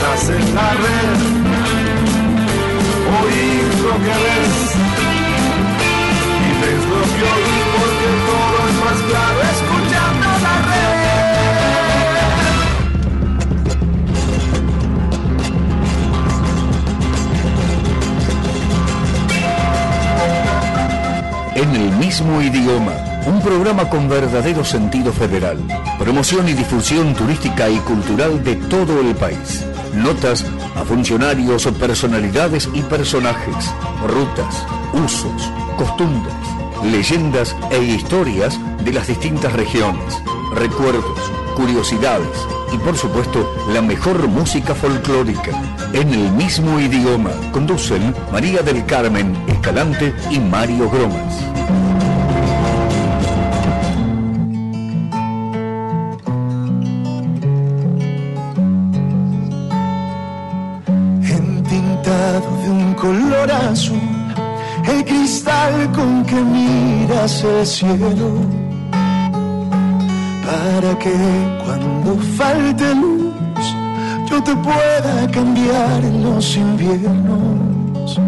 estás en la red. Oís lo que ves y ves lo que oís porque todo es más claro escuchando la red. En el mismo idioma un programa con verdadero sentido federal. Promoción y difusión turística y cultural de todo el país. Notas a funcionarios, personalidades y personajes. Rutas, usos, costumbres, leyendas e historias de las distintas regiones. Recuerdos, curiosidades y por supuesto la mejor música folclórica. En el mismo idioma conducen María del Carmen Escalante y Mario Gromas. Que miras el cielo, para que cuando falte luz yo te pueda cambiar en los inviernos.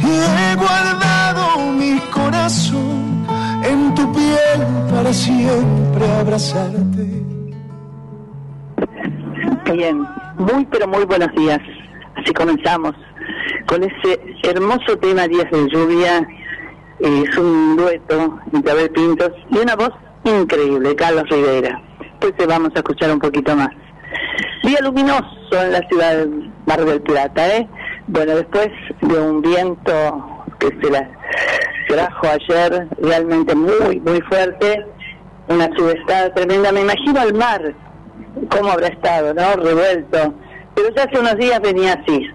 Y he guardado mi corazón en tu piel para siempre abrazarte. Bien, muy pero muy buenos días. Así comenzamos con ese hermoso tema Días de Lluvia. Es un dueto entre Abel Pintos y una voz increíble, Carlos Rivera. Pues vamos a escuchar un poquito más. Día luminoso en la ciudad de Mar del Plata, ¿eh? Bueno, después de un viento que se la trajo ayer realmente muy, muy fuerte, una subestada tremenda. Me imagino el mar, cómo habrá estado, ¿no? Revuelto. Pero ya hace unos días venía así,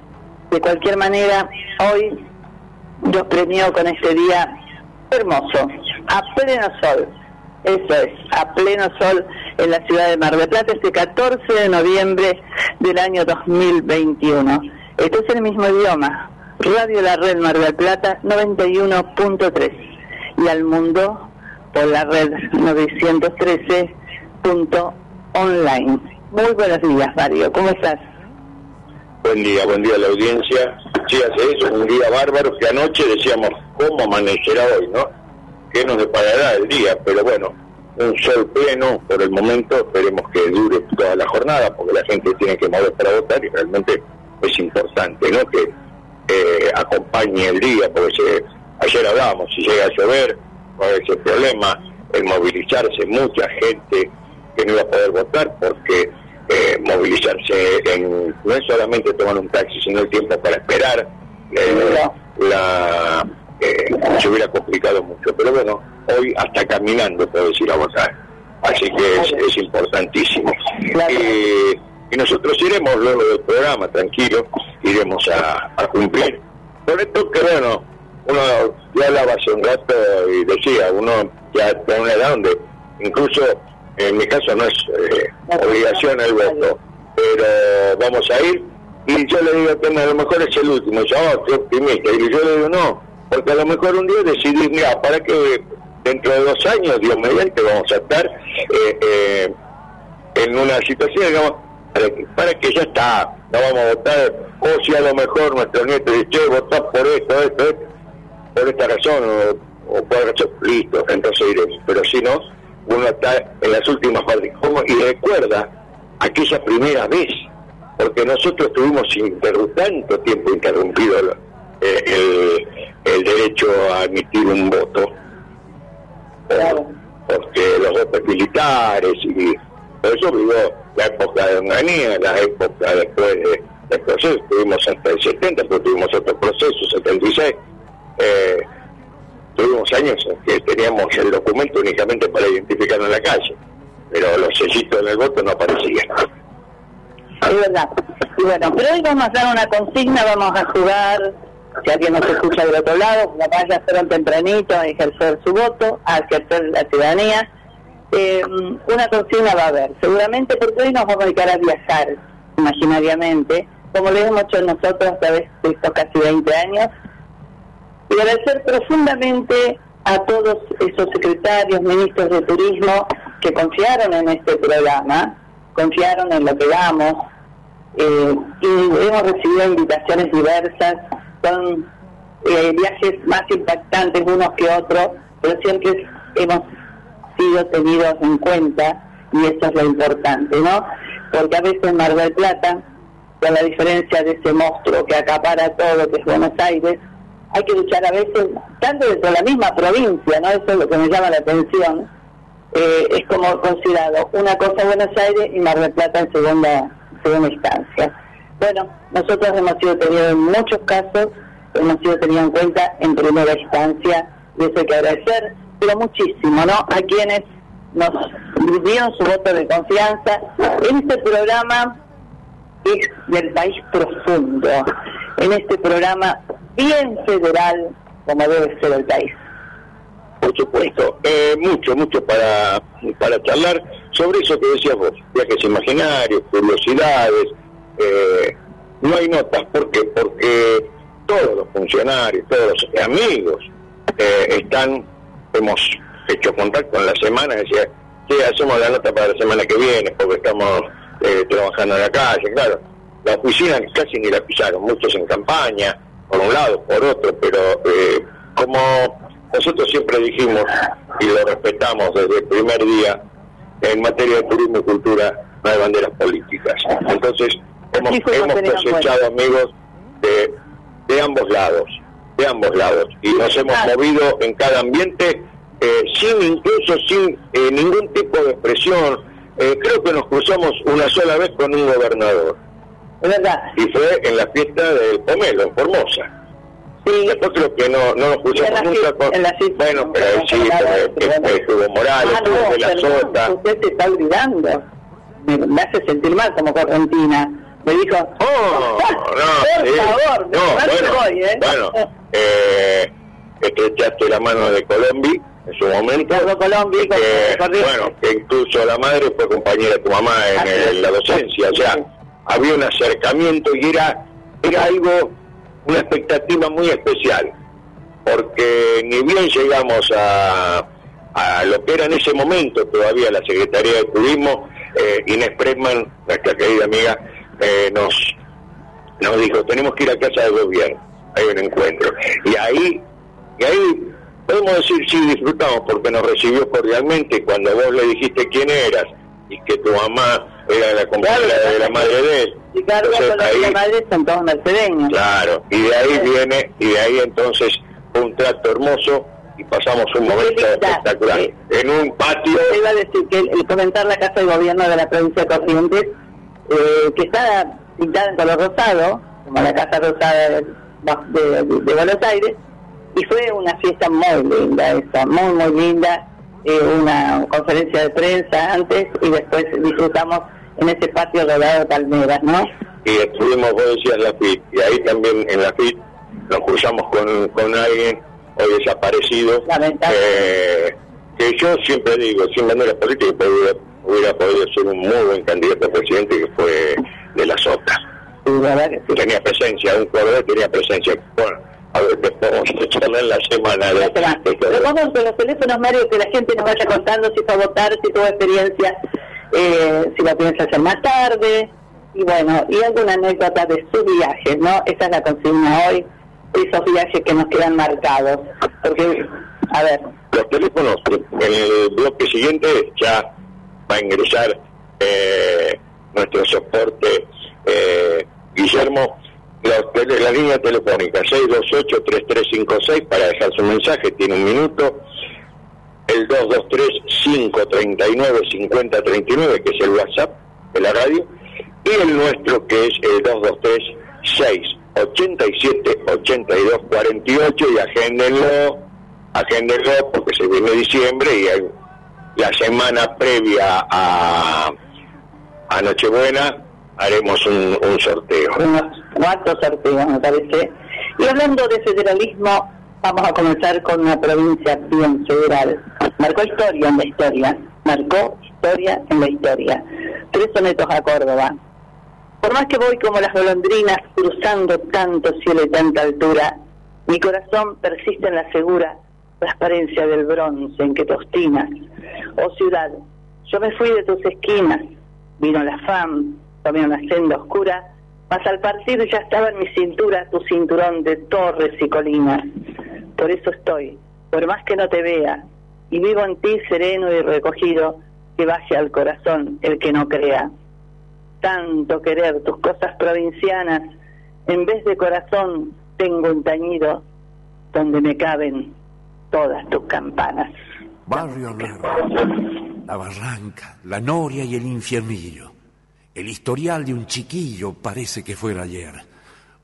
de cualquier manera, hoy nos premió con este día hermoso, a pleno sol. Eso es, a pleno sol en la ciudad de Mar del Plata, este 14 de noviembre del año 2021. Este es el mismo idioma, Radio La Red Mar del Plata 91.3 y al mundo por la red 913.online. Muy buenos días, Mario, ¿cómo estás? Buen día, buen día a la audiencia. Sí, hace eso, un día bárbaro que anoche decíamos cómo amanecerá hoy, ¿no? ¿Qué nos deparará el día? Pero bueno, un sol pleno por el momento, esperemos que dure toda la jornada, porque la gente tiene que mover para votar y realmente es importante, ¿no? Que eh, acompañe el día, porque ayer hablábamos, si llega a llover, a haber ese problema, el movilizarse, mucha gente que no iba a poder votar porque eh, movilizarse, en, no es solamente tomar un taxi, sino el tiempo para esperar, eh, la, eh, se hubiera complicado mucho. Pero bueno, hoy hasta caminando puedo decir a votar, así que es, importantísimo. y nosotros iremos luego del programa, tranquilo, iremos a, cumplir. Por esto que bueno, uno ya hablaba hace un rato y decía, uno ya tiene una edad donde incluso en mi caso no es eh, obligación el voto, pero vamos a ir. Y yo le digo que a lo mejor es el último, yo, oh, qué optimista. Y yo le digo, no, porque a lo mejor un día decidí, mira, para que dentro de dos años, Dios mediante, vamos a estar eh, eh, en una situación, digamos, para que, ya está, no vamos a votar, o si a lo mejor nuestro nieto dice, che, votá por esto, esto, esto, por esta razón, o, por razón, listo, entonces iremos. Pero si no, uno está en las últimas partes. Y recuerda aquella primera vez, porque nosotros tuvimos tanto tiempo interrumpido eh, el, derecho a emitir un voto, porque los votos militares y por eso vivió la época de Onganía, la época después del proceso, tuvimos hasta el 70, pero tuvimos otro proceso, 76. Eh, tuvimos años en que teníamos el documento únicamente para identificarnos en la calle, pero los sellitos en el voto no aparecían. Es verdad. Y bueno, pero hoy vamos a dar una consigna, vamos a jugar, si alguien nos escucha del otro lado, como vaya a un tempranito a ejercer su voto, a ejercer la ciudadanía. Eh, una consigna va a haber, seguramente porque hoy nos vamos a dedicar a viajar imaginariamente, como lo hemos hecho nosotros a través de estos casi 20 años, y agradecer profundamente a todos esos secretarios, ministros de turismo que confiaron en este programa, confiaron en lo que damos, eh, y hemos recibido invitaciones diversas, son eh, viajes más impactantes unos que otros, pero siempre hemos sido tenidos en cuenta y eso es lo importante, ¿no? Porque a veces Mar del Plata, con la diferencia de ese monstruo que acapara todo, que es Buenos Aires, hay que luchar a veces, tanto dentro de la misma provincia, ¿no? Eso es lo que me llama la atención, eh, es como considerado una cosa Buenos Aires y Mar del Plata en segunda, segunda instancia. Bueno, nosotros hemos sido tenidos en muchos casos, hemos sido tenidos en cuenta en primera instancia, y eso que agradecer, pero muchísimo, ¿no? A quienes nos dieron su voto de confianza en este programa es del país profundo, en este programa bien federal como debe ser el país. Por supuesto, eh, mucho, mucho para, para charlar sobre eso que decías vos, viajes imaginarios, curiosidades, eh, no hay notas, ¿por qué? Porque todos los funcionarios, todos los amigos eh, están, hemos hecho contacto en la semana, decía, que hacemos la nota para la semana que viene, porque estamos eh, trabajando en la calle, claro. La oficina casi ni la pisaron, muchos en campaña, por un lado, por otro, pero eh, como nosotros siempre dijimos y lo respetamos desde el primer día, en materia de turismo y cultura no hay banderas políticas. Entonces, hemos, hemos cosechado amigos de, de ambos lados, de ambos lados, y nos hemos movido en cada ambiente eh, sin incluso sin eh, ningún tipo de presión. Eh, creo que nos cruzamos una sola vez con un gobernador. Es verdad. Y fue en la fiesta del Pomelo, en Formosa. Sí, Después creo que no, no nos Y en la cruzamos nunca fi- con... en la fi- Bueno, pero sí, pero, estuvo Morales, Ah, no, de la perdón, Sota. usted se está olvidando. Me, me hace sentir mal como correntina. Me dijo, Oh, no, por sí. favor, no, bueno, voy, ¿eh? bueno, eh, estrechaste la mano de Colombi en su momento. Colombi, que, bueno, que incluso la madre fue compañera de tu mamá en el- la docencia, o sea. Había un acercamiento y era, era algo, una expectativa muy especial, porque ni bien llegamos a, a lo que era en ese momento todavía la Secretaría de Turismo, eh, Inés Pressman, nuestra querida amiga, eh, nos, nos dijo, tenemos que ir a casa de gobierno, hay un encuentro. Y ahí, y ahí podemos decir, sí, disfrutamos, porque nos recibió cordialmente cuando vos le dijiste quién eras y que tu mamá era la compañera Claro, de la madre de él. Ricardo Entonces, Colombi y la ahí- madre son todos mercedeños. Claro, y de ahí viene, y de ahí entonces un trato hermoso y pasamos un momento espectacular. sí. En un patio, iba a decir que el, el comentar la Casa de Gobierno de la provincia de Corrientes, eh, que está pintada en color rosado, como la Casa Rosada de, de- de Buenos Aires, y fue una fiesta muy linda esa, muy, muy linda, eh, una conferencia de prensa antes y después disfrutamos en ese patio rodeado de palmeras, ¿no? y estuvimos, vos decías, la FIT, y ahí también en la FIT nos cruzamos con, con alguien hoy desaparecido, Lamentable. eh, que yo siempre digo, sin bandera política, hubiera, hubiera podido ser un muy buen candidato a presidente, que fue de la Sota. Y la verdad que sí. Tenía presencia, un cordero tenía presencia. Bueno, a ver, después vamos a charlar en la semana de, de todo. Pero vamos con los teléfonos, Mario, que la gente nos vaya contando si fue a votar, si tuvo experiencia, eh, si la piensa hacer más tarde, y bueno, y alguna anécdota de sus viajes, ¿no? Esa es la consigna hoy, esos viajes que nos quedan marcados. Porque, a ver, los teléfonos en el bloque siguiente ya va a ingresar eh, nuestro soporte eh, Guillermo los la línea telefónica 628-3356 para dejar su mensaje tiene un minuto el 223-539-5039 que es el WhatsApp de la radio y el nuestro que es el 223-687-8248 y agéndenlo agéndenlo porque se viene diciembre y hay la semana previa a, a Nochebuena haremos un, un sorteo. unos cuatro sorteos, me parece. Y hablando de federalismo, vamos a comenzar con una provincia bien federal. Marcó historia en la historia, marcó historia en la historia. Tres sonetos a Córdoba. Por más que voy como las golondrinas cruzando tanto cielo y tanta altura, mi corazón persiste en la segura transparencia del bronce en que te obstinas. Oh ciudad, yo me fui de tus esquinas, vino la fam, tomé una senda oscura, mas al partir ya estaba en mi cintura tu cinturón de torres y colinas. Por eso estoy, por más que no te vea, y vivo en ti sereno y recogido, que baje al corazón el que no crea. Tanto querer tus cosas provincianas, en vez de corazón tengo un tañido donde me caben todas tus campanas. Barrio Alberto, la barranca, la noria y el infiernillo. El historial de un chiquillo parece que fuera ayer.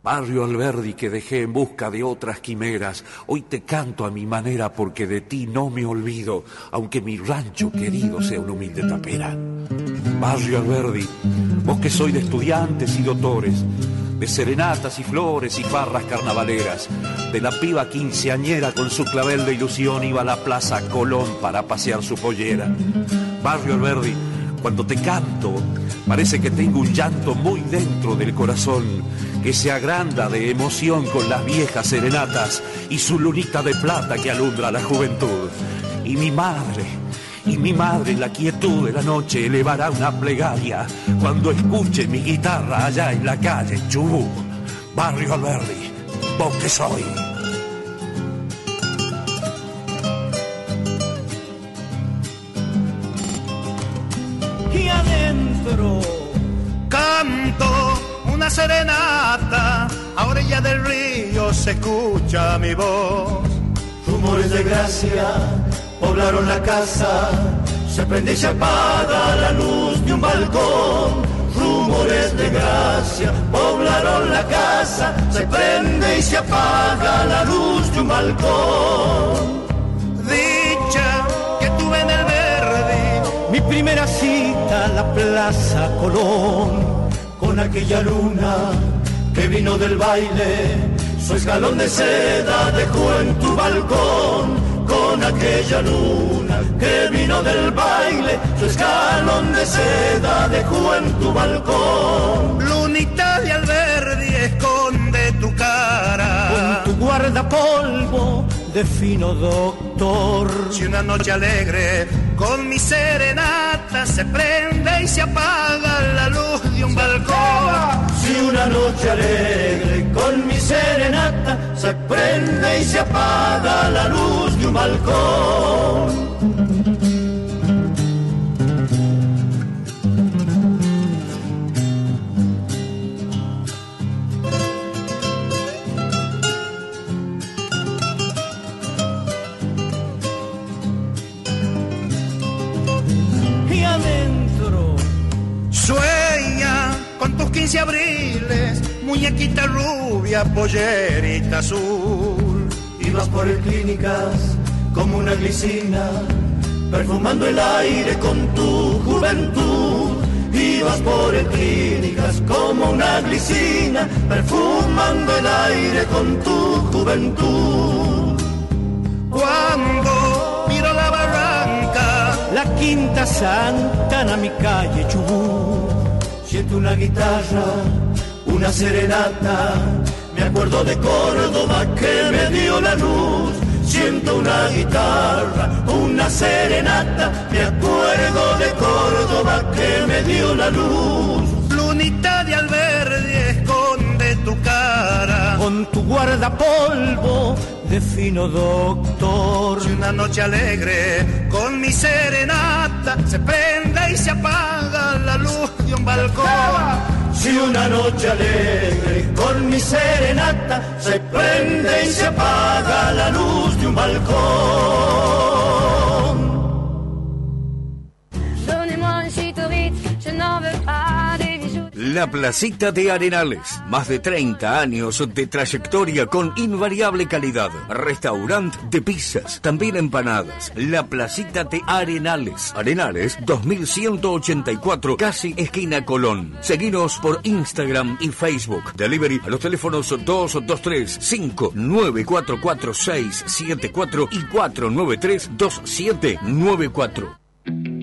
Barrio Alberdi que dejé en busca de otras quimeras, hoy te canto a mi manera porque de ti no me olvido, aunque mi rancho querido sea una humilde tapera. Barrio Alberdi, vos que soy de estudiantes y doctores, de serenatas y flores y farras carnavaleras, de la piba quinceañera con su clavel de ilusión iba a la plaza Colón para pasear su pollera. Barrio Alberdi, cuando te canto, parece que tengo un llanto muy dentro del corazón, que se agranda de emoción con las viejas serenatas y su lunita de plata que alumbra la juventud. Y mi madre, y mi madre en la quietud de la noche elevará una plegaria cuando escuche mi guitarra allá en la calle Chubú, Barrio Alberdi, vos que soy. Una serenata, a orilla del río se escucha mi voz. rumores de gracia poblaron la casa, se prende y se apaga la luz de un balcón. Rumores de gracia poblaron la casa, se prende y se apaga la luz de un balcón. Dicha que tuve en el verde, Mi primera cita la Plaza Colón, con aquella luna que vino del baile, su escalón de seda dejó en tu balcón. Con aquella luna que vino del baile, su escalón de seda dejó en tu balcón. lunita de Alberdi esconde tu cara. Con tu guardapolvo de fino doctor. Si una noche alegre con mi serenata se prende y se apaga la luz de un balcón. Si una noche alegre con mi serenata se prende y se apaga la luz de un balcón. 15 abriles, muñequita rubia, pollerita azul. ibas por el clínicas como una glicina, perfumando el aire con tu juventud. Ibas por el clínicas como una glicina, perfumando el aire con tu juventud. Cuando miro la barranca, La quinta santa en mi calle Chubú. Siento una guitarra, una serenata. Me acuerdo de Córdoba que me dio la luz. Siento una guitarra, una serenata. Me acuerdo de Córdoba que me dio la luz. lunita de Alberdi esconde tu cara. Con tu guardapolvo de fino doctor. Si una noche alegre con mi serenata se prende y se apaga la luz de un balcón. Si una noche alegre con mi serenata se prende y se apaga la luz de un balcón. La Placita de Arenales, más de 30 años de trayectoria con invariable calidad. Restaurante de pizzas, también empanadas. La Placita de Arenales. Arenales 2184, casi esquina Colón. Seguinos por Instagram y Facebook. Delivery a los teléfonos 223 5944674 y 493 2794.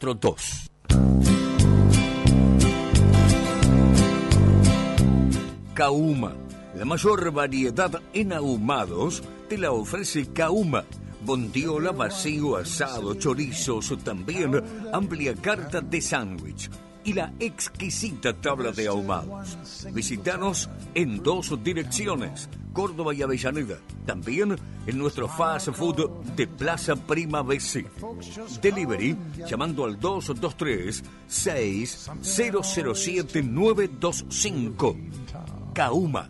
Kauma. La mayor variedad en ahumados te la ofrece Kauma. Bondiola, vacío, asado, chorizos, también amplia carta de sándwich y la exquisita tabla de ahumados. Visítanos en dos direcciones, Córdoba y Avellaneda. También en nuestro fast food de Plaza Prima BC. Delivery llamando al 223 6007 925. Kauma.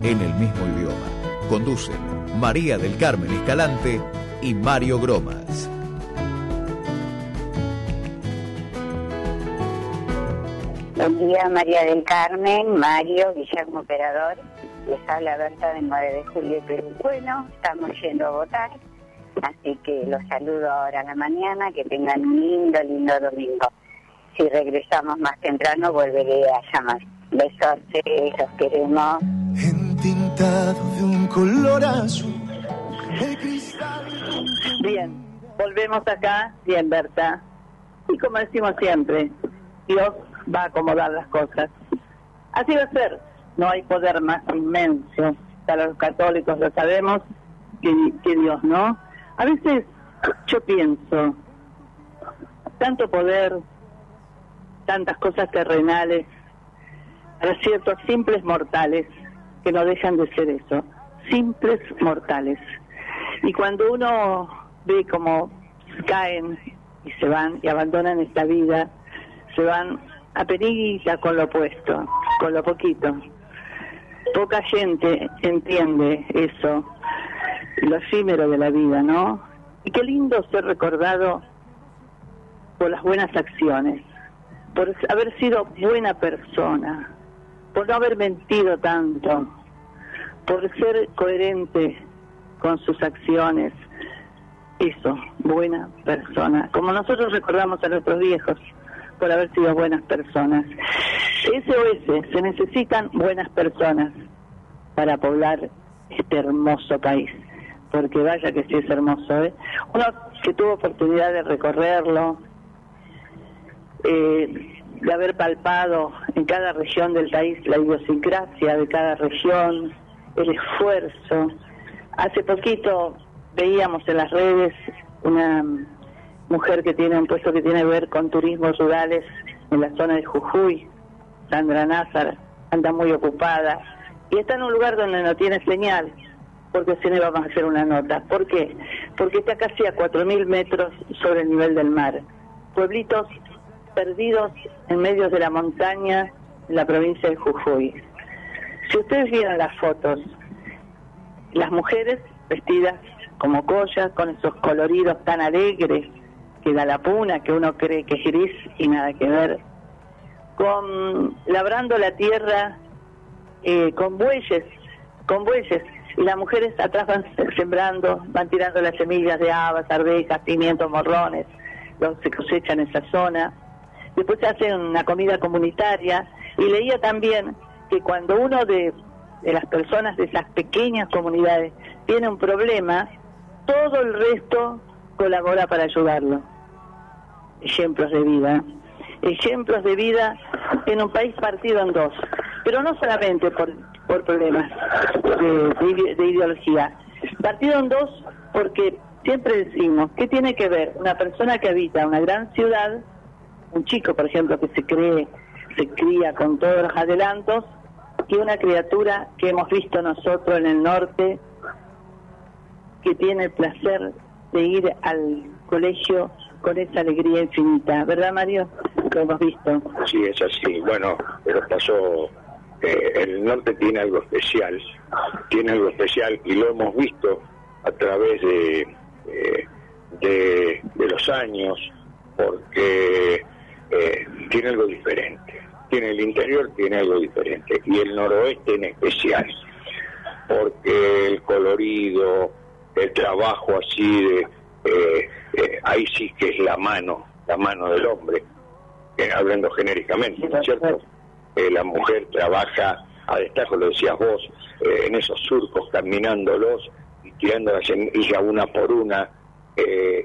En el mismo idioma, conducen María del Carmen Escalante y Mario Gromas. Buen día, María del Carmen, Mario, Guillermo Operador. Les habla Berta del 9 de julio Perú. Bueno, estamos yendo a votar, así que los saludo ahora a la mañana. Que tengan un lindo, lindo domingo. Si regresamos más temprano, volveré a llamar. Besos, los queremos. De un color azul. Bien, volvemos acá, bien, Berta. Y como decimos siempre, Dios va a acomodar las cosas. Así va a ser. No hay poder más inmenso. Para los católicos lo sabemos que, que Dios, ¿no? A veces yo pienso, tanto poder, tantas cosas terrenales, para ciertos simples mortales que no dejan de ser eso, simples mortales. Y cuando uno ve cómo caen y se van y abandonan esta vida, se van a penilla con lo opuesto, con lo poquito. Poca gente entiende eso, lo efímero de la vida, ¿no? Y qué lindo ser recordado por las buenas acciones, por haber sido buena persona, por no haber mentido tanto, por ser coherente con sus acciones. Eso, buena persona. Como nosotros recordamos a nuestros viejos por haber sido buenas personas. SOS, se necesitan buenas personas para poblar este hermoso país. Porque vaya que sí es hermoso, ¿eh? Uno que tuvo oportunidad de recorrerlo, eh, de haber palpado en cada región del país la idiosincrasia de cada región, el esfuerzo. Hace poquito veíamos en las redes una mujer que tiene un puesto que tiene que ver con turismos rurales en la zona de Jujuy, Sandra Nazar, anda muy ocupada y está en un lugar donde no tiene señal, porque si no vamos a hacer una nota. ¿Por qué? Porque está casi a 4.000 metros sobre el nivel del mar. Pueblitos perdidos en medio de la montaña en la provincia de Jujuy. Si ustedes vieran las fotos, las mujeres vestidas como collas, con esos coloridos tan alegres que da la puna, que uno cree que es gris y nada que ver, con labrando la tierra eh, con bueyes, con bueyes, y las mujeres atrás van sembrando, van tirando las semillas de habas, arvejas, pimientos, morrones, los se cosechan en esa zona. Después se hace una comida comunitaria y leía también que cuando uno de, de las personas de esas pequeñas comunidades tiene un problema, todo el resto colabora para ayudarlo. Ejemplos de vida. Ejemplos de vida en un país partido en dos. Pero no solamente por, por problemas de, de ideología. Partido en dos porque siempre decimos, ¿qué tiene que ver una persona que habita una gran ciudad, un chico, por ejemplo, que se cree, se cría con todos los adelantos, y una criatura que hemos visto nosotros en el norte, que tiene el placer de ir al colegio con esa alegría infinita, ¿verdad Mario? Lo hemos visto. Sí, es así. Bueno, pero pasó, eh, el norte tiene algo especial, tiene algo especial y lo hemos visto a través de, eh, de, de, los años, porque eh, tiene algo diferente. Tiene el interior, tiene algo diferente, y el noroeste en especial, porque el colorido, el trabajo así de eh, eh, ahí sí que es la mano, la mano del hombre, eh, hablando genéricamente, ¿no es cierto? Eh, la mujer trabaja a destajo, lo decías vos, eh, en esos surcos, caminándolos y tirando la semilla una por una,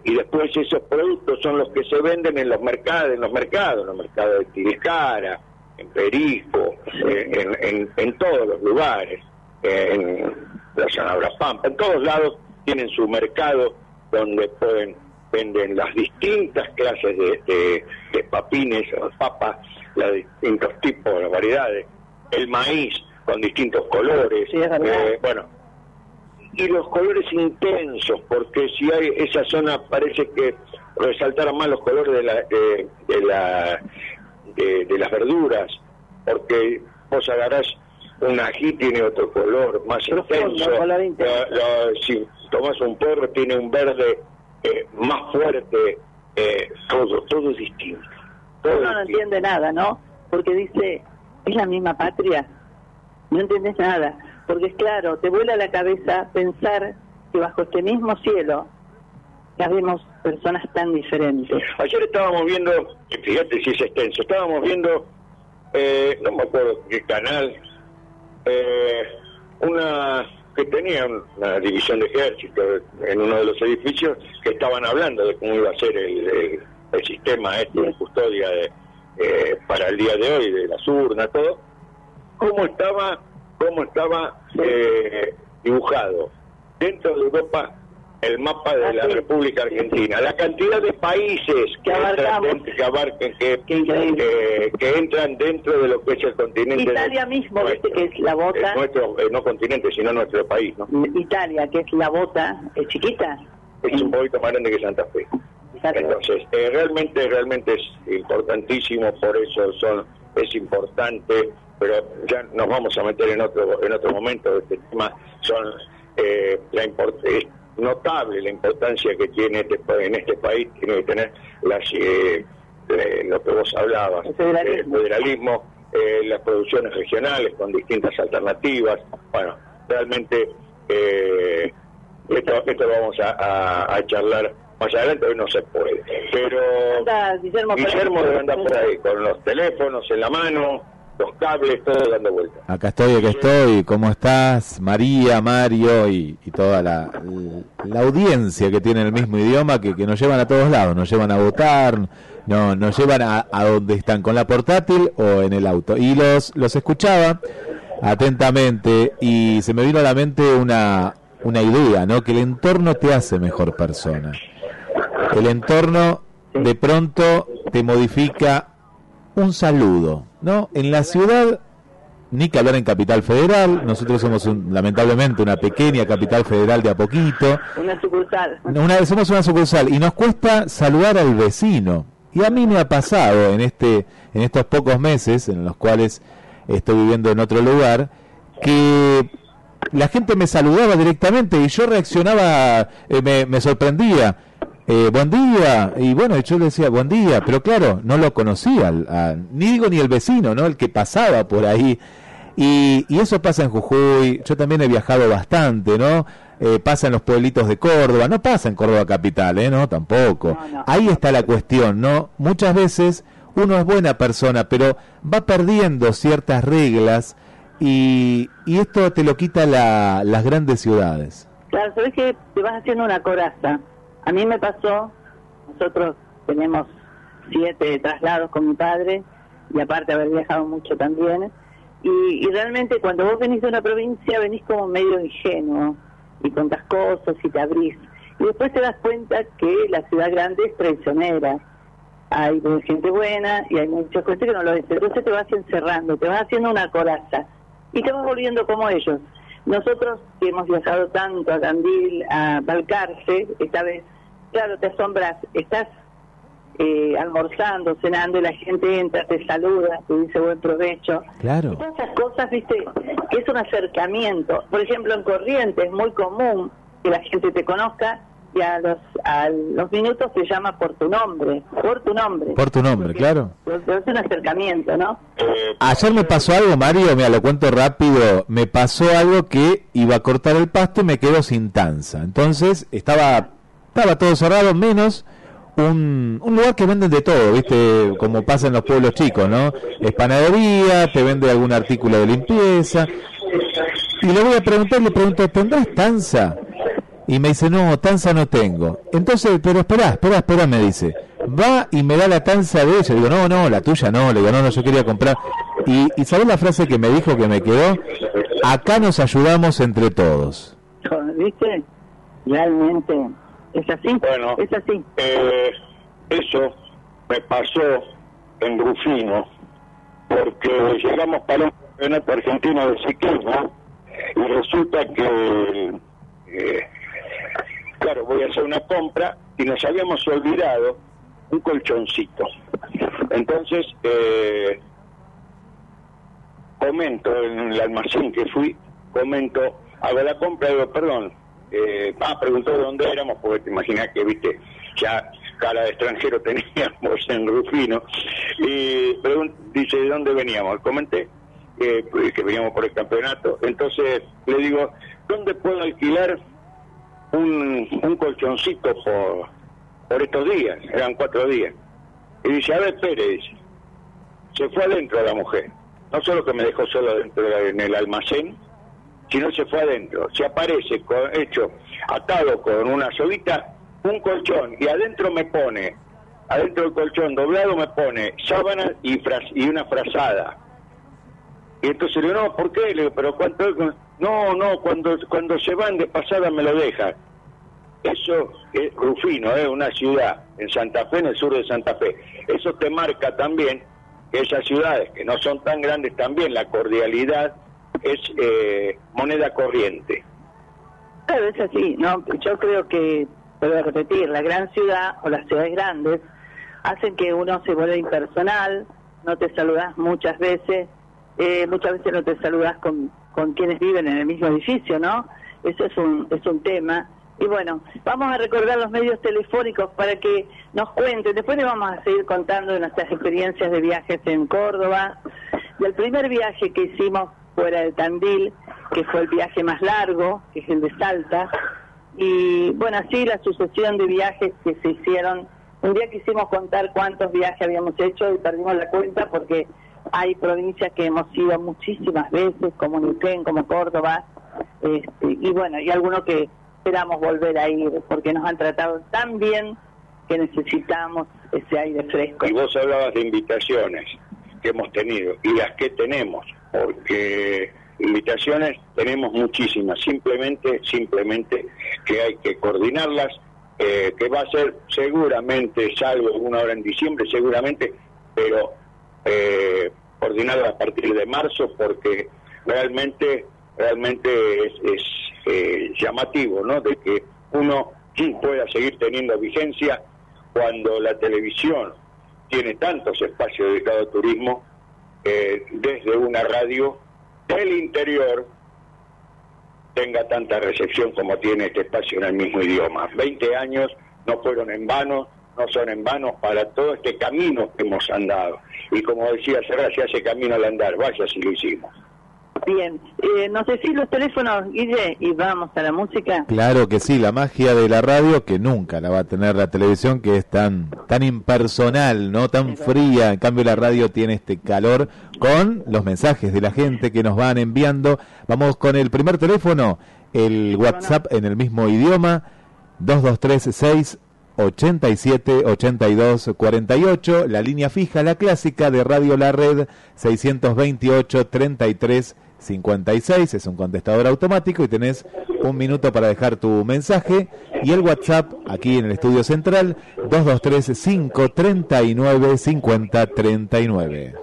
y después esos productos son los que se venden en los mercados, en los mercados, en los mercados de Tiricara, en Perico, en, en, en, todos los lugares, en la Sanabra Pampa, en todos lados tienen su mercado donde pueden venden las distintas clases de, de, de papines papas, los distintos tipos, las variedades, el maíz con distintos colores, sí, eh, bueno, y los colores intensos, porque si hay esa zona parece que resaltaran más los colores de la de, de la de, de, las verduras, porque vos agarrás un ají tiene otro color más intenso, color intenso. La, la, si tomas un porro tiene un verde eh, más fuerte, eh, todo, todo es distinto. Todo Uno no entiende nada, ¿no? Porque dice, es la misma patria, no entiendes nada, porque es claro, te vuela la cabeza pensar que bajo este mismo cielo vemos personas tan diferentes. Ayer estábamos viendo, fíjate si es extenso, estábamos viendo, eh, no me acuerdo qué canal, eh, una que tenía una división de ejército en uno de los edificios que estaban hablando de cómo iba a ser el, el, el sistema este de custodia de, eh, para el día de hoy de las urnas todo. Cómo estaba cómo estaba eh, dibujado dentro de Europa el mapa de la República Argentina, la cantidad de países que, entran, dentro, que abarcan, que, que, que, entran dentro de lo que es el continente. Italia mismo, nuestro, que es la bota. Es nuestro, eh, no continente, sino nuestro país, ¿no? Italia, que es la bota, es chiquita. Es un poquito más grande que Santa Fe. Entonces, eh, realmente, realmente es importantísimo, por eso son, es importante, pero ya nos vamos a meter en otro, en otro momento de este tema, son eh, la importancia notable la importancia que tiene este, en este país, tiene que tener las, eh, eh, lo que vos hablabas, el federalismo, el federalismo eh, las producciones regionales con distintas alternativas. Bueno, realmente esto, esto lo vamos a, a, a, charlar más adelante, hoy no se puede. Pero Anda, Guillermo, Guillermo andar por ahí, con los teléfonos en la mano, los cables, todo dando vuelta. Acá estoy, acá estoy. ¿Cómo estás? María, Mario y, y toda la, la, audiencia que tiene el mismo idioma que, que, nos llevan a todos lados, nos llevan a votar, no, nos llevan a, a donde están, con la portátil o en el auto. Y los, los escuchaba atentamente y se me vino a la mente una, una idea, ¿no? Que el entorno te hace mejor persona. El entorno de pronto te modifica un saludo, ¿no? En la ciudad, ni que hablar en Capital Federal, nosotros somos un- lamentablemente una pequeña capital federal de a poquito, Una sucursal. una, somos una sucursal y nos cuesta saludar al vecino. Y a mí me ha pasado en este en estos pocos meses en los cuales estoy viviendo en otro lugar que la gente me saludaba directamente y yo reaccionaba, eh, me, me sorprendía. Eh, buen día, y bueno, yo le decía buen día, pero claro, no lo conocía, a- ni digo ni el vecino, ¿no? El que pasaba por ahí. Y, y eso pasa en Jujuy, yo también he viajado bastante, ¿no? Eh, pasa en los pueblitos de Córdoba, no pasa en Córdoba capital, ¿eh? No, tampoco. Ahí está la cuestión, ¿no? Muchas veces uno es buena persona, pero va perdiendo ciertas reglas y, y esto te lo quita la- las grandes ciudades. Claro, sabes que te vas haciendo una coraza. A mí me pasó, nosotros tenemos siete traslados con mi padre y aparte haber viajado mucho también. Y, realmente cuando vos venís de una provincia venís como medio ingenuo y contás cosas y te abrís. Y después te das cuenta que la ciudad grande es traicionera. Hay gente buena y hay muchas cosas que no lo es. Entonces te vas encerrando, te vas haciendo una coraza y te vas volviendo como ellos. Nosotros que hemos viajado tanto a Gandil, a Balcarce, esta vez, claro, te asombras, estás eh, almorzando, cenando y la gente entra, te saluda, te dice buen provecho. Claro. Todas esas cosas, viste, que es un acercamiento. Por ejemplo, en Corrientes es muy común que la gente te conozca y a los, a los minutos te llama por tu nombre, por tu nombre. Por tu nombre, claro. Es un acercamiento, ¿no? Ayer me pasó algo, Mario, mira, lo cuento rápido. Me pasó algo que iba a cortar el pasto y me quedo sin tanza. Entonces estaba, estaba todo cerrado, menos un, un lugar que venden de todo, ¿viste? Como pasa en los pueblos chicos, ¿no? Es panadería, te vende algún artículo de limpieza. Y le voy a preguntar, le pregunto, ¿tendrás tanza? Y me dice, no, tanza no tengo. Entonces, pero espera, espera, espera, me dice. Va y me da la tanza de ella. Digo, no, no, la tuya no. Le digo, no, no, yo quería comprar. Y, y ¿sabés la frase que me dijo que me quedó? Acá nos ayudamos entre todos. ¿Viste? Realmente es así. Bueno, es así. Eh, eso me pasó en Rufino, porque llegamos para un campeonato argentino de ciclismo y resulta que, eh, claro, voy a hacer una compra y nos habíamos olvidado un colchoncito. Entonces, eh, comento en el almacén que fui, comento, hago la compra y digo, perdón, eh, ah, preguntó de dónde éramos, porque te imaginas que, viste, ya cara de extranjero teníamos en Rufino, y dice, ¿de dónde veníamos? Comenté eh, que veníamos por el campeonato, entonces le digo, ¿dónde puedo alquilar un, un colchoncito por, por estos días? Eran cuatro días. Y dice, a ver, dice, se fue adentro la mujer, no solo que me dejó solo dentro de- en el almacén, sino se fue adentro. Se aparece con, hecho, atado con una soguita, un colchón, y adentro me pone, adentro del colchón doblado me pone sábana y, una frazada. Y entonces le digo, no, ¿por qué? Le digo, pero ¿cuánto? No, no, cuando, cuando se van de pasada me lo dejan. Eso es Rufino, es una ciudad en Santa Fe, en el sur de Santa Fe. Eso te marca también esas ciudades que no son tan grandes también, la cordialidad es eh, moneda corriente. Claro, es así. No, yo creo que, puedo repetir, la gran ciudad o las ciudades grandes hacen que uno se vuelva impersonal, no te saludas muchas veces, eh, muchas veces no te saludas con, con quienes viven en el mismo edificio, ¿no? Eso es un, es un tema. Y bueno, vamos a recordar los medios telefónicos para que nos cuenten. Después les vamos a seguir contando de nuestras experiencias de viajes en Córdoba, del primer viaje que hicimos fuera de Tandil, que fue el viaje más largo, que es el de Salta. Y bueno, así la sucesión de viajes que se hicieron. Un día quisimos contar cuántos viajes habíamos hecho y perdimos la cuenta porque hay provincias que hemos ido muchísimas veces, como Neuquén, como Córdoba, este, y bueno, y algunos que esperamos volver a ir porque nos han tratado tan bien que necesitamos ese aire fresco. Y vos hablabas de invitaciones que hemos tenido y las que tenemos, porque invitaciones tenemos muchísimas, simplemente, simplemente que hay que coordinarlas, eh, que va a ser seguramente, salvo una hora en diciembre, seguramente, pero eh, coordinarlas a partir de marzo, porque realmente, realmente es, eh, llamativo, ¿no? De que uno pueda seguir teniendo vigencia cuando la televisión tiene tantos espacios dedicados al turismo, eh, desde una radio del interior tenga tanta recepción como tiene este espacio en el mismo idioma. 20 años no fueron en vano, no son en vano para todo este camino que hemos andado. Y como decía Serra, se hace camino al andar, vaya si lo hicimos. Bien, eh, no sé si los teléfonos, Guille, y vamos a la música. Claro que sí, la magia de la radio que nunca la va a tener la televisión, que es tan, tan impersonal, no tan fría. En cambio, la radio tiene este calor con los mensajes de la gente que nos van enviando. Vamos con el primer teléfono, el WhatsApp en el mismo idioma, 2236 87 82 48, la línea fija, la clásica de Radio La Red 628 33 56, es un contestador automático y tenés un minuto para dejar tu mensaje y el WhatsApp aquí en el estudio central 223 539 50 39.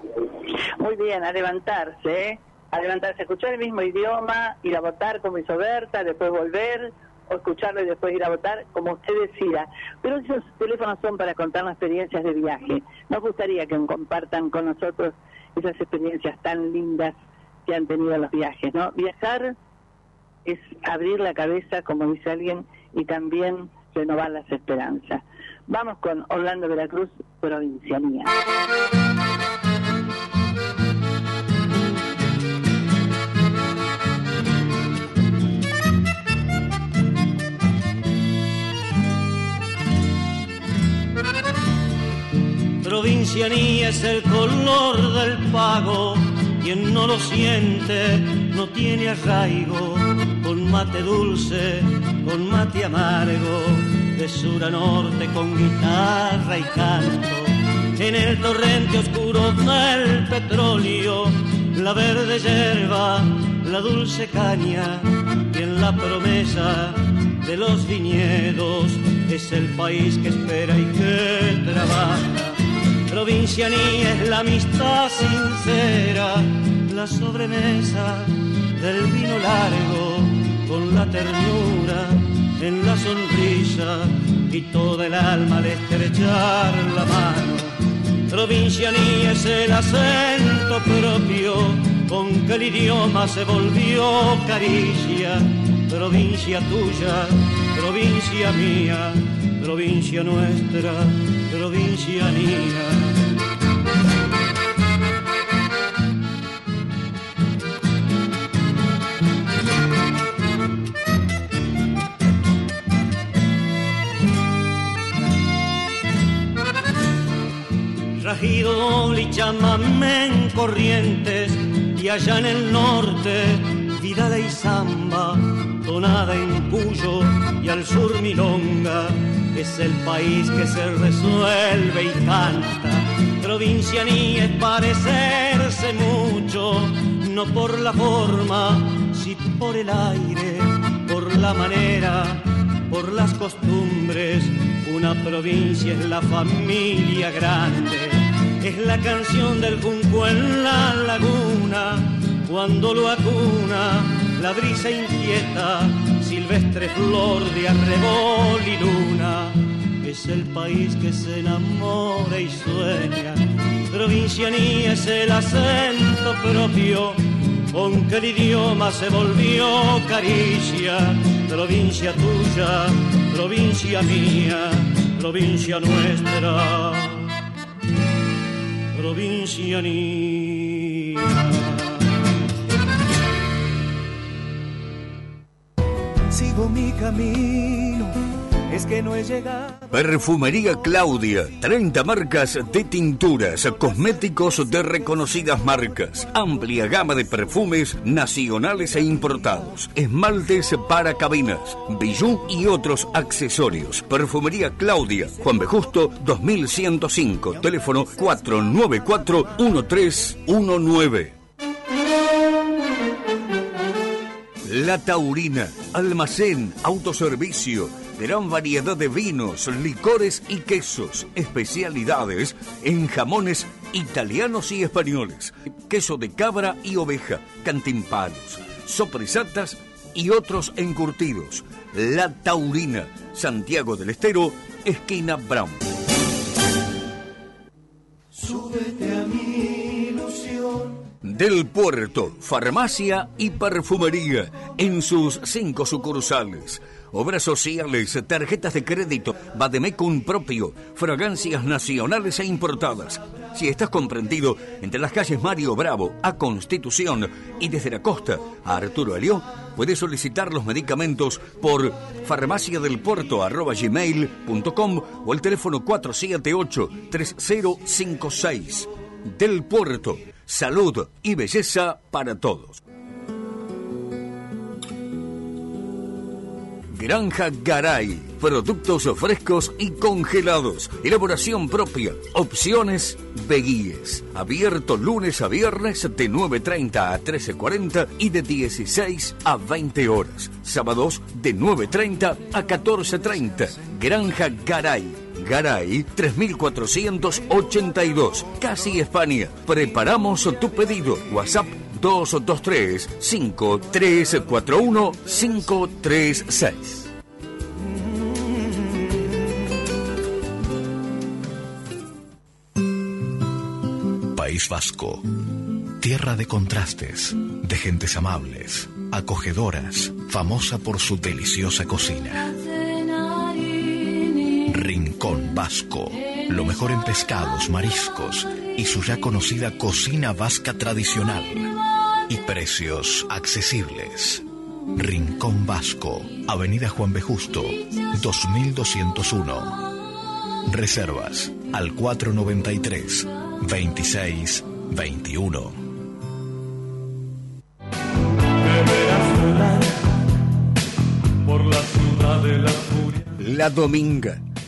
Muy bien, a levantarse, ¿eh? a levantarse, escuchar el mismo idioma, ir a votar como hizo Berta, después volver, o escucharlo y después ir a votar, como usted decida. Pero esos teléfonos son para contarnos experiencias de viaje. Nos gustaría que compartan con nosotros esas experiencias tan lindas que han tenido los viajes, ¿no? Viajar es abrir la cabeza, como dice alguien, y también renovar las esperanzas. Vamos con Orlando Veracruz, provincia mía. Provincianía es el color del pago, quien no lo siente no tiene arraigo, con mate dulce, con mate amargo, de sur a norte con guitarra y canto, en el torrente oscuro del petróleo, la verde hierba, la dulce caña, y en la promesa de los viñedos es el país que espera y que trabaja provincianía es la amistad sincera, la sobremesa del vino largo, con la ternura en la sonrisa y toda el alma al estrechar la mano. Provincianía es el acento propio con que el idioma se volvió caricia. Provincia tuya, provincia mía, provincia nuestra, provincianía. Rajido y chamamé en corrientes y allá en el norte Vidala y Zamba, tonada en Cuyo y al sur Milonga es el país que se resuelve y canta. Provincianía es parecerse mucho, no por la forma, si por el aire, por la manera, por las costumbres. Una provincia es la familia grande, es la canción del junco en la laguna, cuando lo acuna la brisa inquieta silvestre flor de arrebol y luna. Es el país que se enamora y sueña. Provincianía es el acento propio con que el idioma se volvió caricia. Provincia tuya, provincia mía, provincia nuestra, provincianía. Mi camino, es que no he llegado. Perfumería Claudia, 30 marcas de tinturas, cosméticos de reconocidas marcas, amplia gama de perfumes nacionales e importados, esmaltes para cabinas, bijú y otros accesorios. Perfumería Claudia, Juan B. Justo, 2105, teléfono 494 1319. La Taurina, almacén, autoservicio, gran variedad de vinos, licores y quesos, especialidades en jamones italianos y españoles, queso de cabra y oveja, cantimpalos, sopresatas y otros encurtidos. La Taurina, Santiago del Estero, esquina Brown. Súbete a mi ilusión. Del Puerto, farmacia y perfumería en sus cinco sucursales. Obras sociales, tarjetas de crédito, Bademecum propio, fragancias nacionales e importadas. Si estás comprendido entre las calles Mario Bravo a Constitución y desde la costa a Arturo Alió, puedes solicitar los medicamentos por farmaciadelpuerto.gmail.com o el teléfono 478-3056. Del Puerto, salud y belleza para todos. Granja Garay. Productos frescos y congelados. Elaboración propia. Opciones Beguíes. Abierto lunes a viernes de 9.30 a 13.40 y de 16 a 20 horas. Sábados de 9.30 a 14.30. Granja Garay. Garay 3482. Casi España. Preparamos tu pedido. WhatsApp 223 5341 536. País Vasco. Tierra de contrastes, de gentes amables, acogedoras, famosa por su deliciosa cocina. Rincón Vasco. Lo mejor en pescados, mariscos y su ya conocida cocina vasca tradicional. Y precios accesibles. Rincón Vasco. Avenida Juan B. Justo, 2201. Reservas al 493 26 21. Deberás volar por la ciudad de la furia. La Dominga.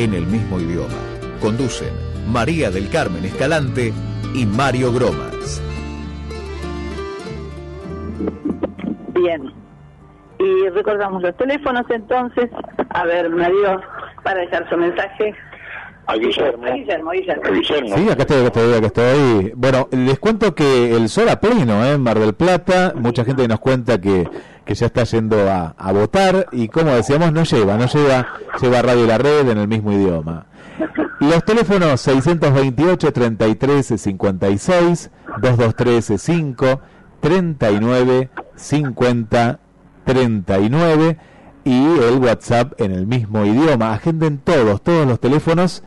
En el mismo idioma. Conducen María del Carmen Escalante y Mario Gromas. Bien. Y recordamos los teléfonos entonces. A ver, Mario, para dejar su mensaje. A Guillermo. A Guillermo, Guillermo. A Guillermo. Sí, acá estoy, acá estoy, acá estoy. Bueno, les cuento que el sol a pleno ¿eh? en Mar del Plata. Mucha gente nos cuenta que, que ya está yendo a, votar y como decíamos, no lleva, no lleva, lleva Radio La Red en el mismo idioma. Los teléfonos 628 33 56 223 5 39 50 39 y el WhatsApp en el mismo idioma. Agenden todos, todos los teléfonos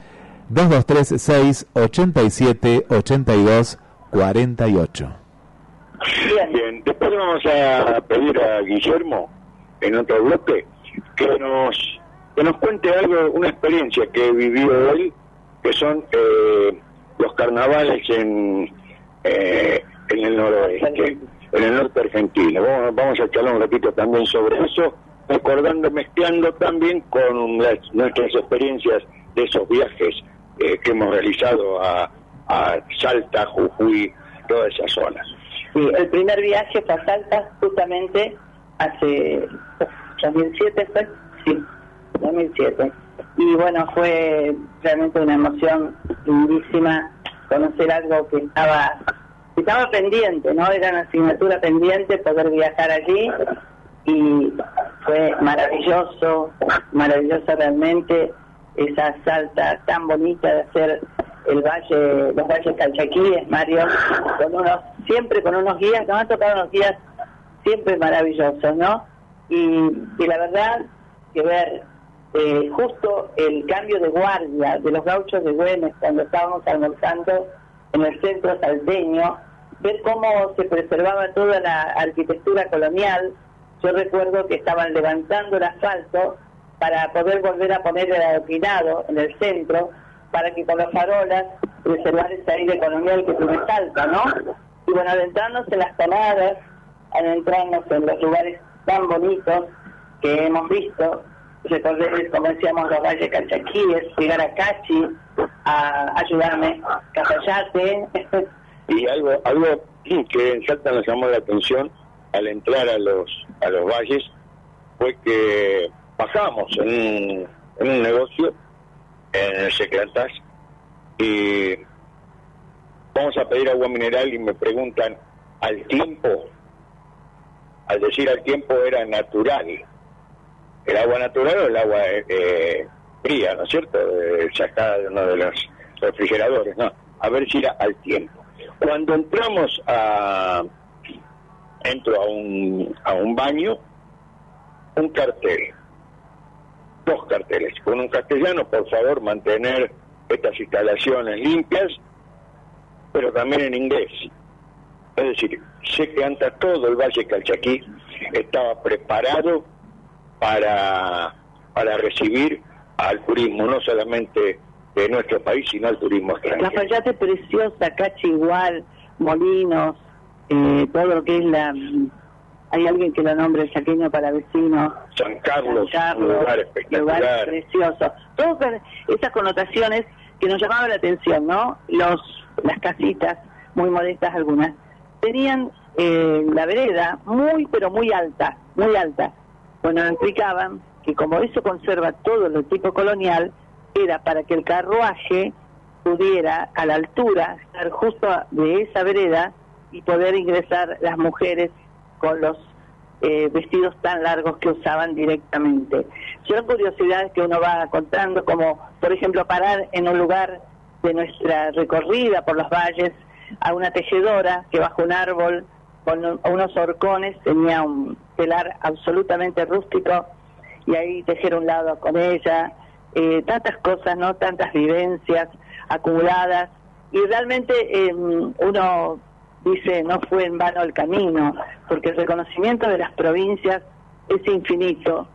223 6 87 82 48. Bien, después vamos a pedir a Guillermo, en otro bloque, que nos que nos cuente algo, una experiencia que vivió él, que son eh, los carnavales en, eh, en el noroeste, en el norte argentino. Vamos, vamos a charlar un ratito también sobre eso, recordando, mezclando también con nuestras experiencias de esos viajes eh, que hemos realizado a, a Salta, Jujuy, todas esas zonas. Sí, el primer viaje fue a Salta justamente hace 2007, ¿fue? Sí, 2007. Y bueno, fue realmente una emoción lindísima conocer algo que estaba que estaba pendiente, ¿no? Era una asignatura pendiente poder viajar allí y fue maravilloso, maravilloso realmente esa salta tan bonita de hacer el valle, los valles calchaquíes, Mario, con unos, siempre con unos guías, nos han tocado unos guías siempre maravillosos, ¿no? Y, y la verdad que ver eh, justo el cambio de guardia de los gauchos de Güemes cuando estábamos almorzando en el centro salteño, ver cómo se preservaba toda la arquitectura colonial. Yo recuerdo que estaban levantando el asfalto para poder volver a poner el adoquinado en el centro, para que con las farolas preservar ese aire colonial que tiene Salta, ¿no? Y bueno, adentrarnos en las tonadas, adentrarnos en los lugares tan bonitos que hemos visto, recordé, como decíamos, los valles calchaquíes, llegar a Cachi, a ayudarme, Cafayate. Y algo, algo que en Salta nos llamó la atención al entrar a los, a los valles fue que pasamos en en un negocio en el Seclatas y vamos a pedir agua mineral y me preguntan al tiempo, al decir al tiempo era natural, el agua natural o el agua eh, fría, ¿no es cierto? Eh, sacada de uno de los refrigeradores, ¿no? A ver si era al tiempo. Cuando entramos a, entro a un, a un baño, un cartel, dos carteles, con un castellano, por favor, mantener estas instalaciones limpias, pero también en inglés. Es decir, sé que antes todo el Valle Calchaquí estaba preparado para, para recibir al turismo, no solamente de nuestro país, sino al turismo extranjero. Cafayate preciosa, Cachi igual, Molinos, eh, todo lo que es la... Hay alguien que lo nombre el chaqueño para vecinos. San Carlos, San Carlos, un lugar espectacular. lugar precioso. Todas esas connotaciones que nos llamaban la atención, ¿no? Los, las casitas, muy modestas algunas, tenían eh, la vereda muy, pero muy alta, muy alta. Bueno, nos explicaban que como eso conserva todo el tipo colonial, era para que el carruaje pudiera a la altura estar justo de esa vereda y poder ingresar las mujeres con los eh, vestidos tan largos que usaban directamente. Son curiosidades que uno va contando, como por ejemplo parar en un lugar de nuestra recorrida por los valles a una tejedora que bajo un árbol con un- unos horcones tenía un telar absolutamente rústico y ahí tejer un lado con ella, eh, tantas cosas, ¿no? Tantas vivencias acumuladas y realmente eh, uno dice no fue en vano el camino, porque el reconocimiento de las provincias es infinito.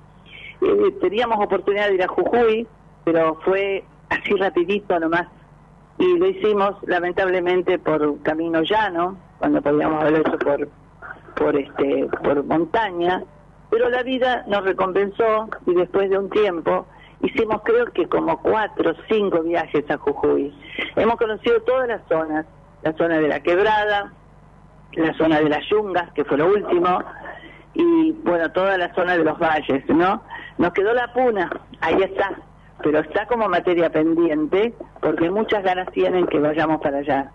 Eh, teníamos oportunidad de ir a Jujuy, pero fue así rapidito nomás y lo hicimos lamentablemente por camino llano, cuando podíamos haberlo hecho por por este por montaña, pero la vida nos recompensó y después de un tiempo hicimos creo que como cuatro o cinco viajes a Jujuy. Hemos conocido todas las zonas, la zona de la quebrada, la zona de las yungas, que fue lo último, y bueno, toda la zona de los valles, ¿no? Nos quedó la puna, ahí está, pero está como materia pendiente, porque muchas ganas tienen que vayamos para allá.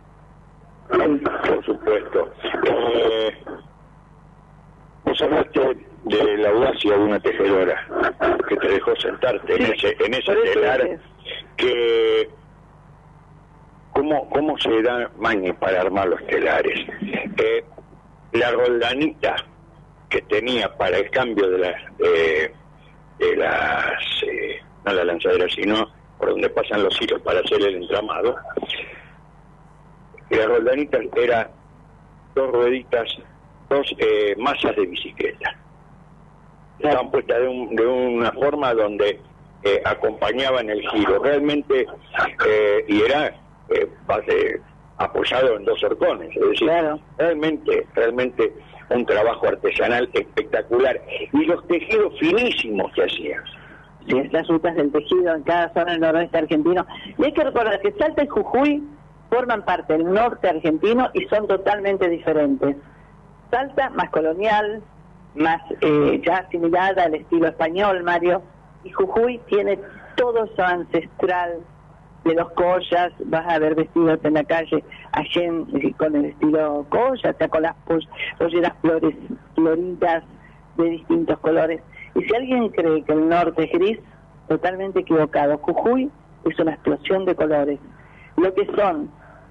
Por supuesto. Eh, vos hablaste de la audacia de una tejedora que te dejó sentarte en ese, en ese telar que cómo se da maña para armar los telares Eh, la roldanita que tenía para el cambio de las de, las eh, no la lanzadera sino por donde pasan los hilos para hacer el entramado la roldanita era dos rueditas dos eh, masas de bicicleta estaban puestas de, un- de una forma donde eh, acompañaban el giro. Realmente, y era eh, base- apoyado en dos horcones. Es decir, realmente, realmente un trabajo artesanal espectacular. Y los tejidos finísimos que hacían. Sí, las rutas del tejido en cada zona del noroeste argentino. Y hay que recordar que Salta y Jujuy forman parte del norte argentino y son totalmente diferentes. Salta más colonial, más eh, ya asimilada al estilo español, Mario, y Jujuy tiene todo eso ancestral de los collas, vas a ver vestidos en la calle allí en- con el estilo colla, o sea, con las poll- polleras flores, floridas de distintos colores. Y si alguien cree que el norte es gris, totalmente equivocado. Jujuy es una explosión de colores. Lo que son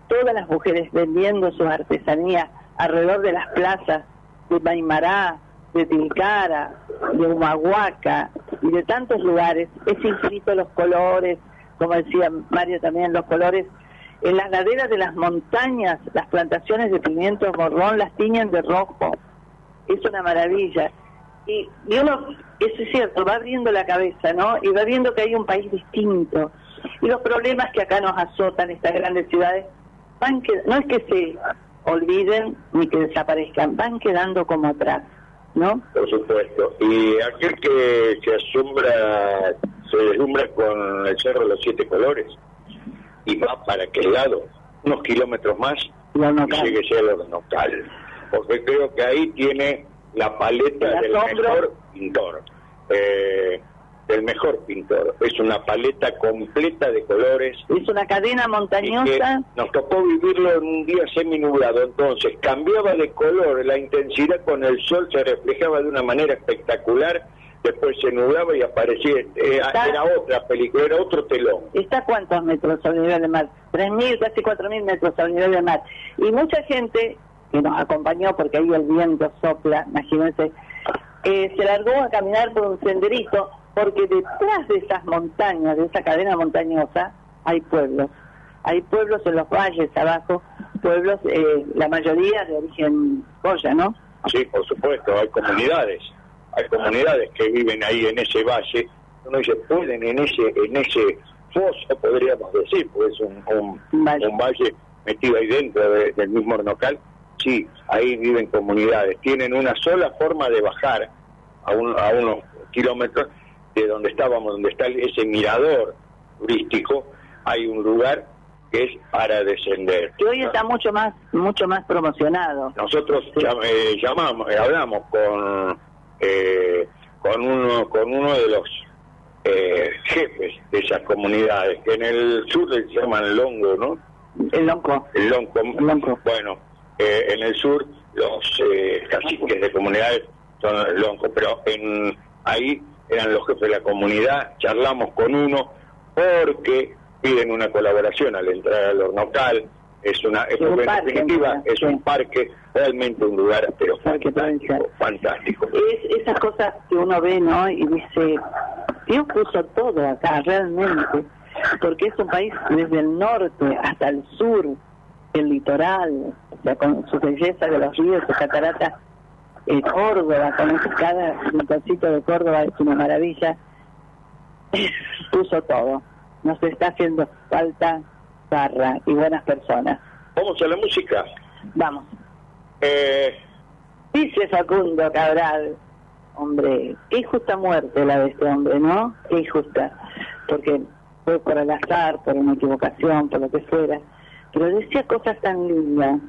todas las mujeres vendiendo sus artesanías alrededor de las plazas de Maimará, de Tilcara, de Humahuaca y de tantos lugares, es infinito los colores, como decía Mario también, los colores. En las laderas de las montañas, las plantaciones de pimientos morrón las tiñen de rojo. Es una maravilla. Y, y eso es cierto, va abriendo la cabeza, ¿no? Y va viendo que hay un país distinto. Y los problemas que acá nos azotan estas grandes ciudades, van que, no es que se olviden ni que desaparezcan, van quedando como atrás, ¿no? Por supuesto. Y aquel que se asombra, se deslumbra con el Cerro de los Siete Colores y va para aquel lado, unos kilómetros más, y llegue a lo local. Porque creo que ahí tiene la paleta El del mejor pintor. Eh, del mejor pintor. Es una paleta completa de colores. Es una cadena montañosa. nos tocó vivirlo en un día semi-nublado, entonces cambiaba de color, la intensidad con el sol se reflejaba de una manera espectacular, después se nublaba y aparecía, eh, era otra película, era otro telón. ¿Está a cuántos metros sobre el nivel del mar? 3.000, casi 4.000 metros sobre el nivel del mar. Y mucha gente que nos acompañó, porque ahí el viento sopla, imagínense, eh, se largó a caminar por un senderito, porque detrás de esas montañas, de esa cadena montañosa, hay pueblos. Hay pueblos en los valles abajo, pueblos, eh, la mayoría de origen Goya, ¿no? Sí, por supuesto, hay comunidades, hay comunidades que viven ahí en ese valle, uno dice, pueden en ese, en ese foso, podríamos decir, pues es un, un, un valle. metido ahí dentro de- del mismo Hornocal, sí, ahí viven comunidades, tienen una sola forma de bajar a, un- a unos kilómetros de donde estábamos, donde está ese mirador turístico, hay un lugar que es para descender. Que hoy está mucho más, mucho más promocionado. Nosotros llam- eh, llamamos, eh, hablamos con eh, con uno con uno de los eh, jefes de esas comunidades que en el sur se llaman Longo, ¿no? El Lonco. El Lonco. Bueno, eh, en el sur los eh, caciques de comunidades son el Lonco, pero en ahí eran los jefes de la comunidad, charlamos con uno porque piden una colaboración al entrar al hornocal, es una es Sí, un parque, definitiva es un parque realmente un lugar pero fantástico, fantástico. es esas cosas que uno ve, ¿no? Y dice, Dios puso todo acá, realmente, porque es un país desde el norte hasta el sur, el litoral, o sea, con su belleza de los ríos, sus cataratas, eh, Córdoba, con ese- cada rinconcito de Córdoba es una maravilla, puso todo. Nos está haciendo falta barra y buenas personas. Vamos a la música. Vamos. Eh, Dice Facundo Cabral, hombre, qué injusta muerte la de este hombre, ¿no? Qué injusta, porque fue por el azar, por una equivocación, por lo que fuera, pero decía cosas tan lindas,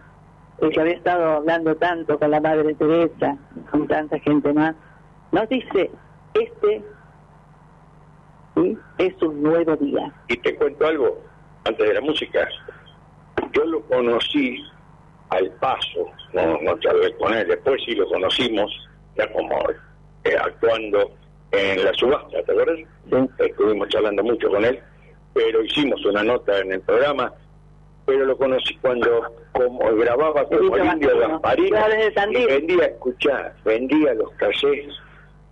el que había estado hablando tanto con la Madre Teresa, con tanta gente más, nos dice, este ¿sí? es un nuevo día. y te cuento algo antes de la música. Yo lo conocí al paso, no, no charlé con él, después sí lo conocimos, ya como eh, actuando en la subasta, ¿te acuerdas? Estuvimos charlando mucho con él, pero hicimos una nota en el programa, pero lo conocí cuando como grababa como el indio Gasparino y vendía, escuchá, vendía los cassettes,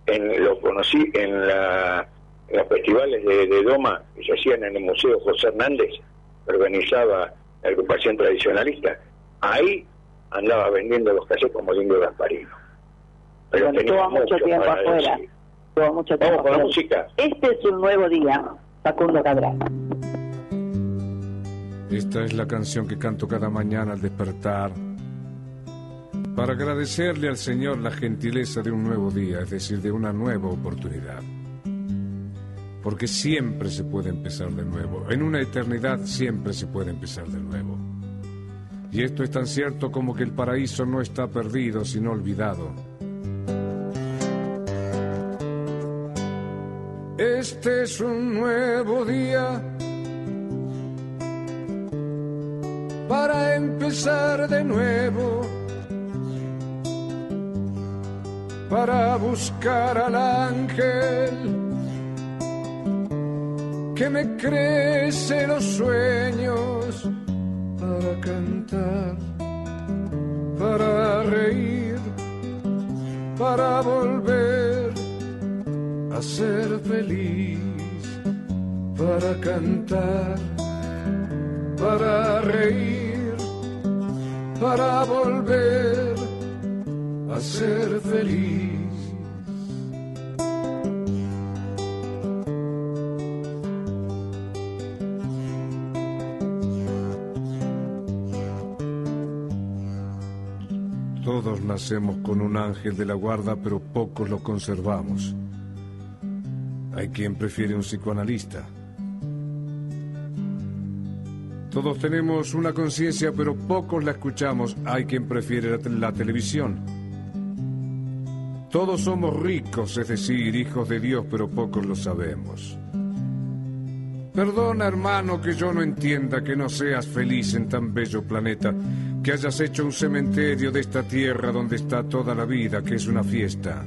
en, lo conocí en, la, los festivales de, de Doma que se hacían en el Museo José Hernández, organizaba la agrupación tradicionalista. Ahí andaba vendiendo los cassettes como el indio Gasparino. Pero estuvo mucho tiempo afuera. mucho tiempo. Vamos con la música. Este es un nuevo día, Facundo Cabral. Esta es la canción que canto cada mañana al despertar para agradecerle al Señor la gentileza de un nuevo día, es decir, de una nueva oportunidad. Porque siempre se puede empezar de nuevo. En una eternidad siempre se puede empezar de nuevo. Y esto es tan cierto como que el paraíso no está perdido, sino olvidado. Este es un nuevo día para empezar de nuevo, para buscar al ángel que me crece los sueños, para cantar, para reír, para volver a ser feliz, para cantar, para reír, para volver a ser feliz. Nacemos con un ángel de la guarda, pero pocos lo conservamos. Hay quien prefiere un psicoanalista. Todos tenemos una conciencia, pero pocos la escuchamos. Hay quien prefiere la, la televisión. Todos somos ricos, es decir, hijos de Dios, pero pocos lo sabemos. Perdona, hermano, que yo no entienda que no seas feliz en tan bello planeta, que hayas hecho un cementerio de esta tierra donde está toda la vida, que es una fiesta.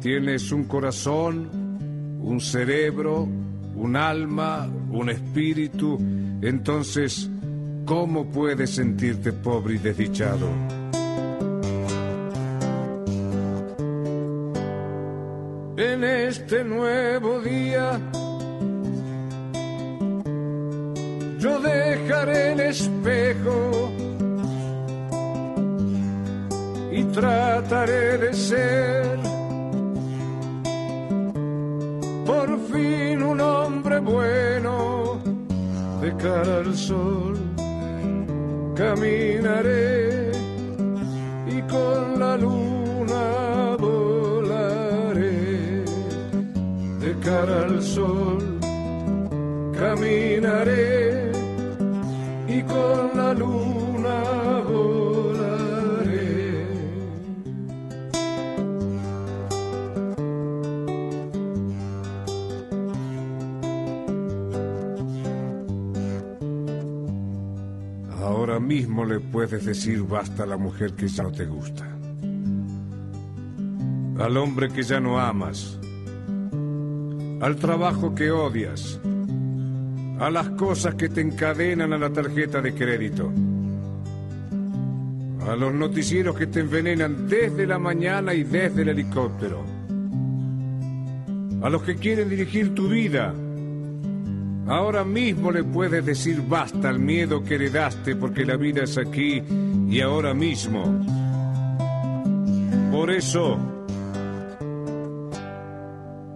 Tienes un corazón, un cerebro, un alma, un espíritu, entonces, ¿cómo puedes sentirte pobre y desdichado? En este nuevo día, yo dejaré el espejo y trataré de ser por fin un hombre bueno de cara al sol. Caminaré y con la luna volaré de cara al sol. Caminaré y con la luna volaré. Ahora mismo le puedes decir basta a la mujer que ya no te gusta. Al hombre que ya no amas. Al trabajo que odias. A las cosas que te encadenan a la tarjeta de crédito. A los noticieros que te envenenan desde la mañana y desde el helicóptero. A los que quieren dirigir tu vida. Ahora mismo le puedes decir basta al miedo que heredaste porque la vida es aquí y ahora mismo. Por eso,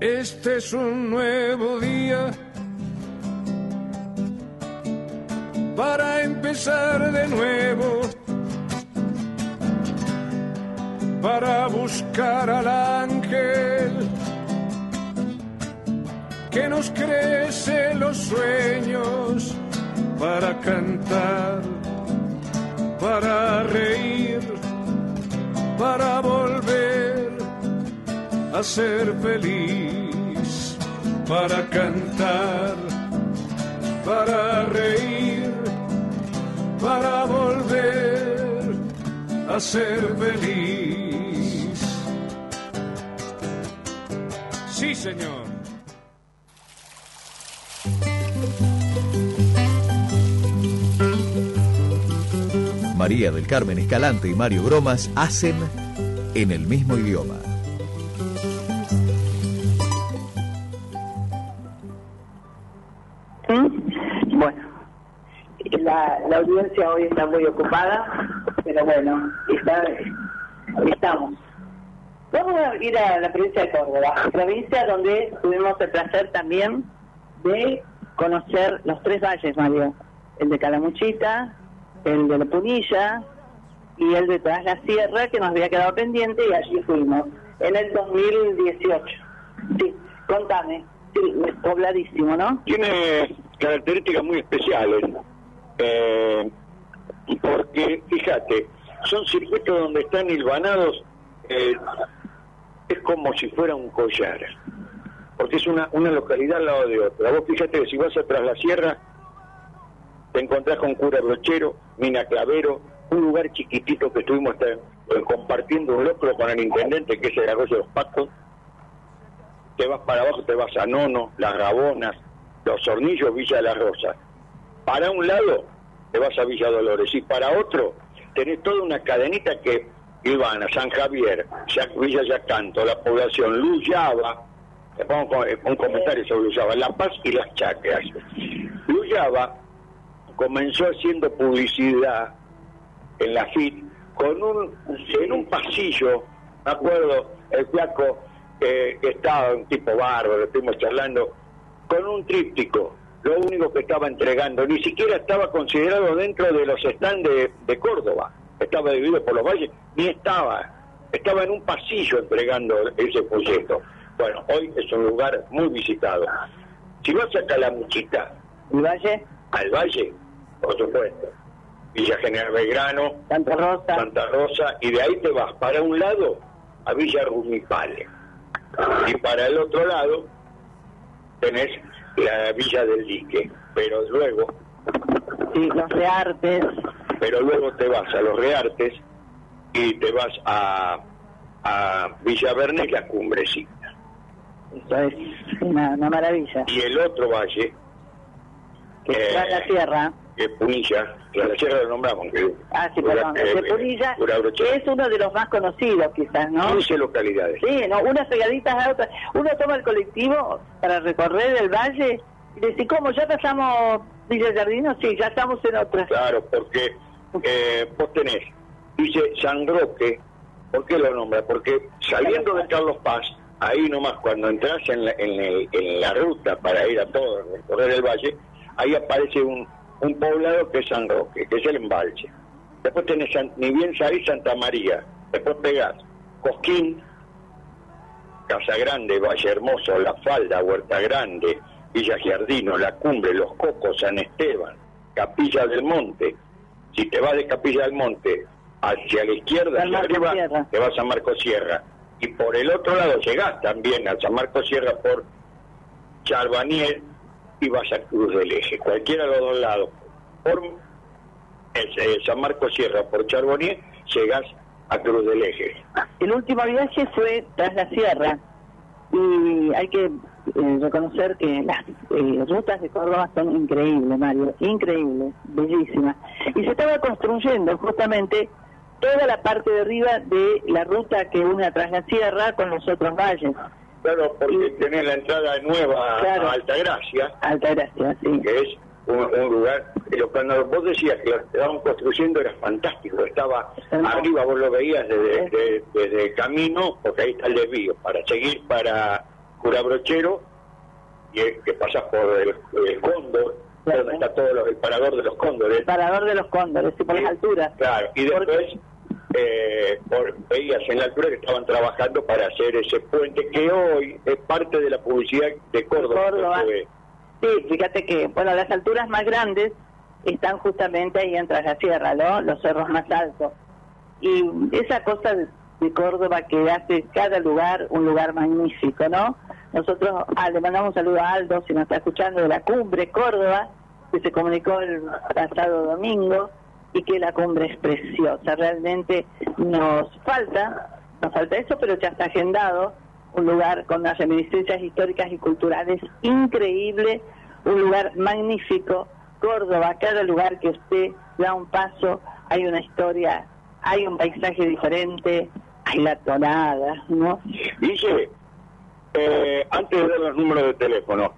este es un nuevo día para empezar de nuevo, para buscar al ángel que nos crece los sueños para cantar, para reír, para volver a ser feliz, para cantar, para reír, para volver a ser feliz. Sí, señor. María del Carmen Escalante y Mario Bromas hacen en el mismo idioma. La, audiencia hoy está muy ocupada, pero bueno, está, estamos. Vamos a ir a la provincia de Córdoba, provincia donde tuvimos el placer también de conocer los tres valles, Mario. El de Calamuchita, el de La Punilla y el de Tras la Sierra, que nos había quedado pendiente y allí fuimos, en el 2018. Sí, contame. Sí, pobladísimo, ¿no? Tiene características muy especiales. Eh, porque, fíjate, son circuitos donde están hilvanados, eh, es como si fuera un collar. Porque es una, una localidad al lado de otra. Vos fíjate que si vas atrás la sierra, te encontrás con Cura Brochero, Mina Clavero, un lugar chiquitito que estuvimos eh, compartiendo un locro con el intendente, que es el arroyo de los Pacos. Te vas para abajo, te vas a Nono, Las Rabonas, Los Hornillos, Villa de la Rosa. Para un lado, te vas a Villa Dolores, y para otro, tenés toda una cadenita que iban a San Javier, Villa Yacanto, la población, Luyaba, te pongo eh, un comentario sobre Luyaba, La Paz y las Chacras. Luyaba comenzó haciendo publicidad en la FIT con un en un pasillo, me acuerdo, el flaco eh, estaba, un tipo bárbaro, estuvimos charlando, con un tríptico, lo único que estaba entregando, ni siquiera estaba considerado dentro de los stands de, de Córdoba, estaba dividido por los valles, ni estaba, estaba en un pasillo entregando ese folleto. Bueno, hoy es un lugar muy visitado. Si vas a Calamuchita, ¿El valle? al valle, por supuesto. Villa General Belgrano, Santa Rosa. Santa Rosa, y de ahí te vas para un lado a Villa Rumipale. Y para el otro lado tenés la Villa del Dique. Pero luego, Sí, los reartes. pero luego te vas a los Reartes y te vas a, a Villa Verne y la Cumbrecita. Eso es una, una maravilla. Y el otro valle, Que Eh, la sierra. que es Punilla, que a la sierra lo nombramos, que Ah, sí, perdón. eh, eh, Brochero. que es uno de los más conocidos, quizás, ¿no? 15 localidades. Sí, no, unas pegaditas a otras. Uno toma el colectivo para recorrer el valle y dice, ¿cómo? ¿Ya pasamos Villa Jardino? Sí, ya estamos en otra. Claro, porque eh, vos tenés, dice San Roque, ¿por qué lo nombra? Porque saliendo de Carlos Paz, ahí nomás cuando entras en la, en el- en la ruta para ir a todo, recorrer el valle, ahí aparece un, un poblado que es San Roque, que es el embalse. Después tenés, ni bien ahí Santa María, después pegás Cosquín, Casa Grande, Valle Hermoso, La Falda, Huerta Grande, Villa Giardino, La Cumbre, Los Cocos, San Esteban, Capilla del Monte. Si te vas de Capilla del Monte hacia la izquierda, hacia arriba, Sierra. te vas a Marco Sierra. Y por el otro lado llegás también a San Marcos Sierra por Charbaniel y vas a Cruz del Eje. Cualquiera de los dos lados. Por San Marcos Sierra, por Charbonier, llegás a Cruz del Eje. El último viaje fue tras la sierra y hay que eh, reconocer que las eh, rutas de Córdoba son increíbles, Mario, increíbles, bellísimas. Y se estaba construyendo justamente toda la parte de arriba de la ruta que une tras la sierra con los otros valles. Claro, porque tenés la entrada nueva Claro. a Altagracia, Altagracia, sí. que es un, un lugar, pero cuando vos decías que lo estaban construyendo era fantástico, estaba arriba, vos lo veías desde, de- desde el camino, porque ahí está el desvío, para seguir para Curabrochero, y es que pasás por el, el Cóndor, donde está todo lo- el parador de los cóndores. El parador de los cóndores y por las alturas. Claro, y después eh, por- veías en la altura que estaban trabajando para hacer ese puente que hoy es parte de la publicidad de Córdoba. Sí, fíjate que, bueno, las alturas más grandes están justamente ahí en la Sierra, ¿no? Los cerros más altos. Y esa cosa de, de Córdoba que hace cada lugar un lugar magnífico, ¿no? Nosotros ah, le mandamos un saludo a Aldo, si nos está escuchando, de la cumbre Córdoba, que se comunicó el pasado domingo, y que la cumbre es preciosa. Realmente nos falta, nos falta eso, pero ya está agendado un lugar con unas reminiscencias históricas y culturales increíble, un lugar magnífico. Córdoba, cada lugar que usted da un paso, hay una historia, hay un paisaje diferente, hay la tonada, ¿no? Dice, eh, antes de dar los números de teléfono,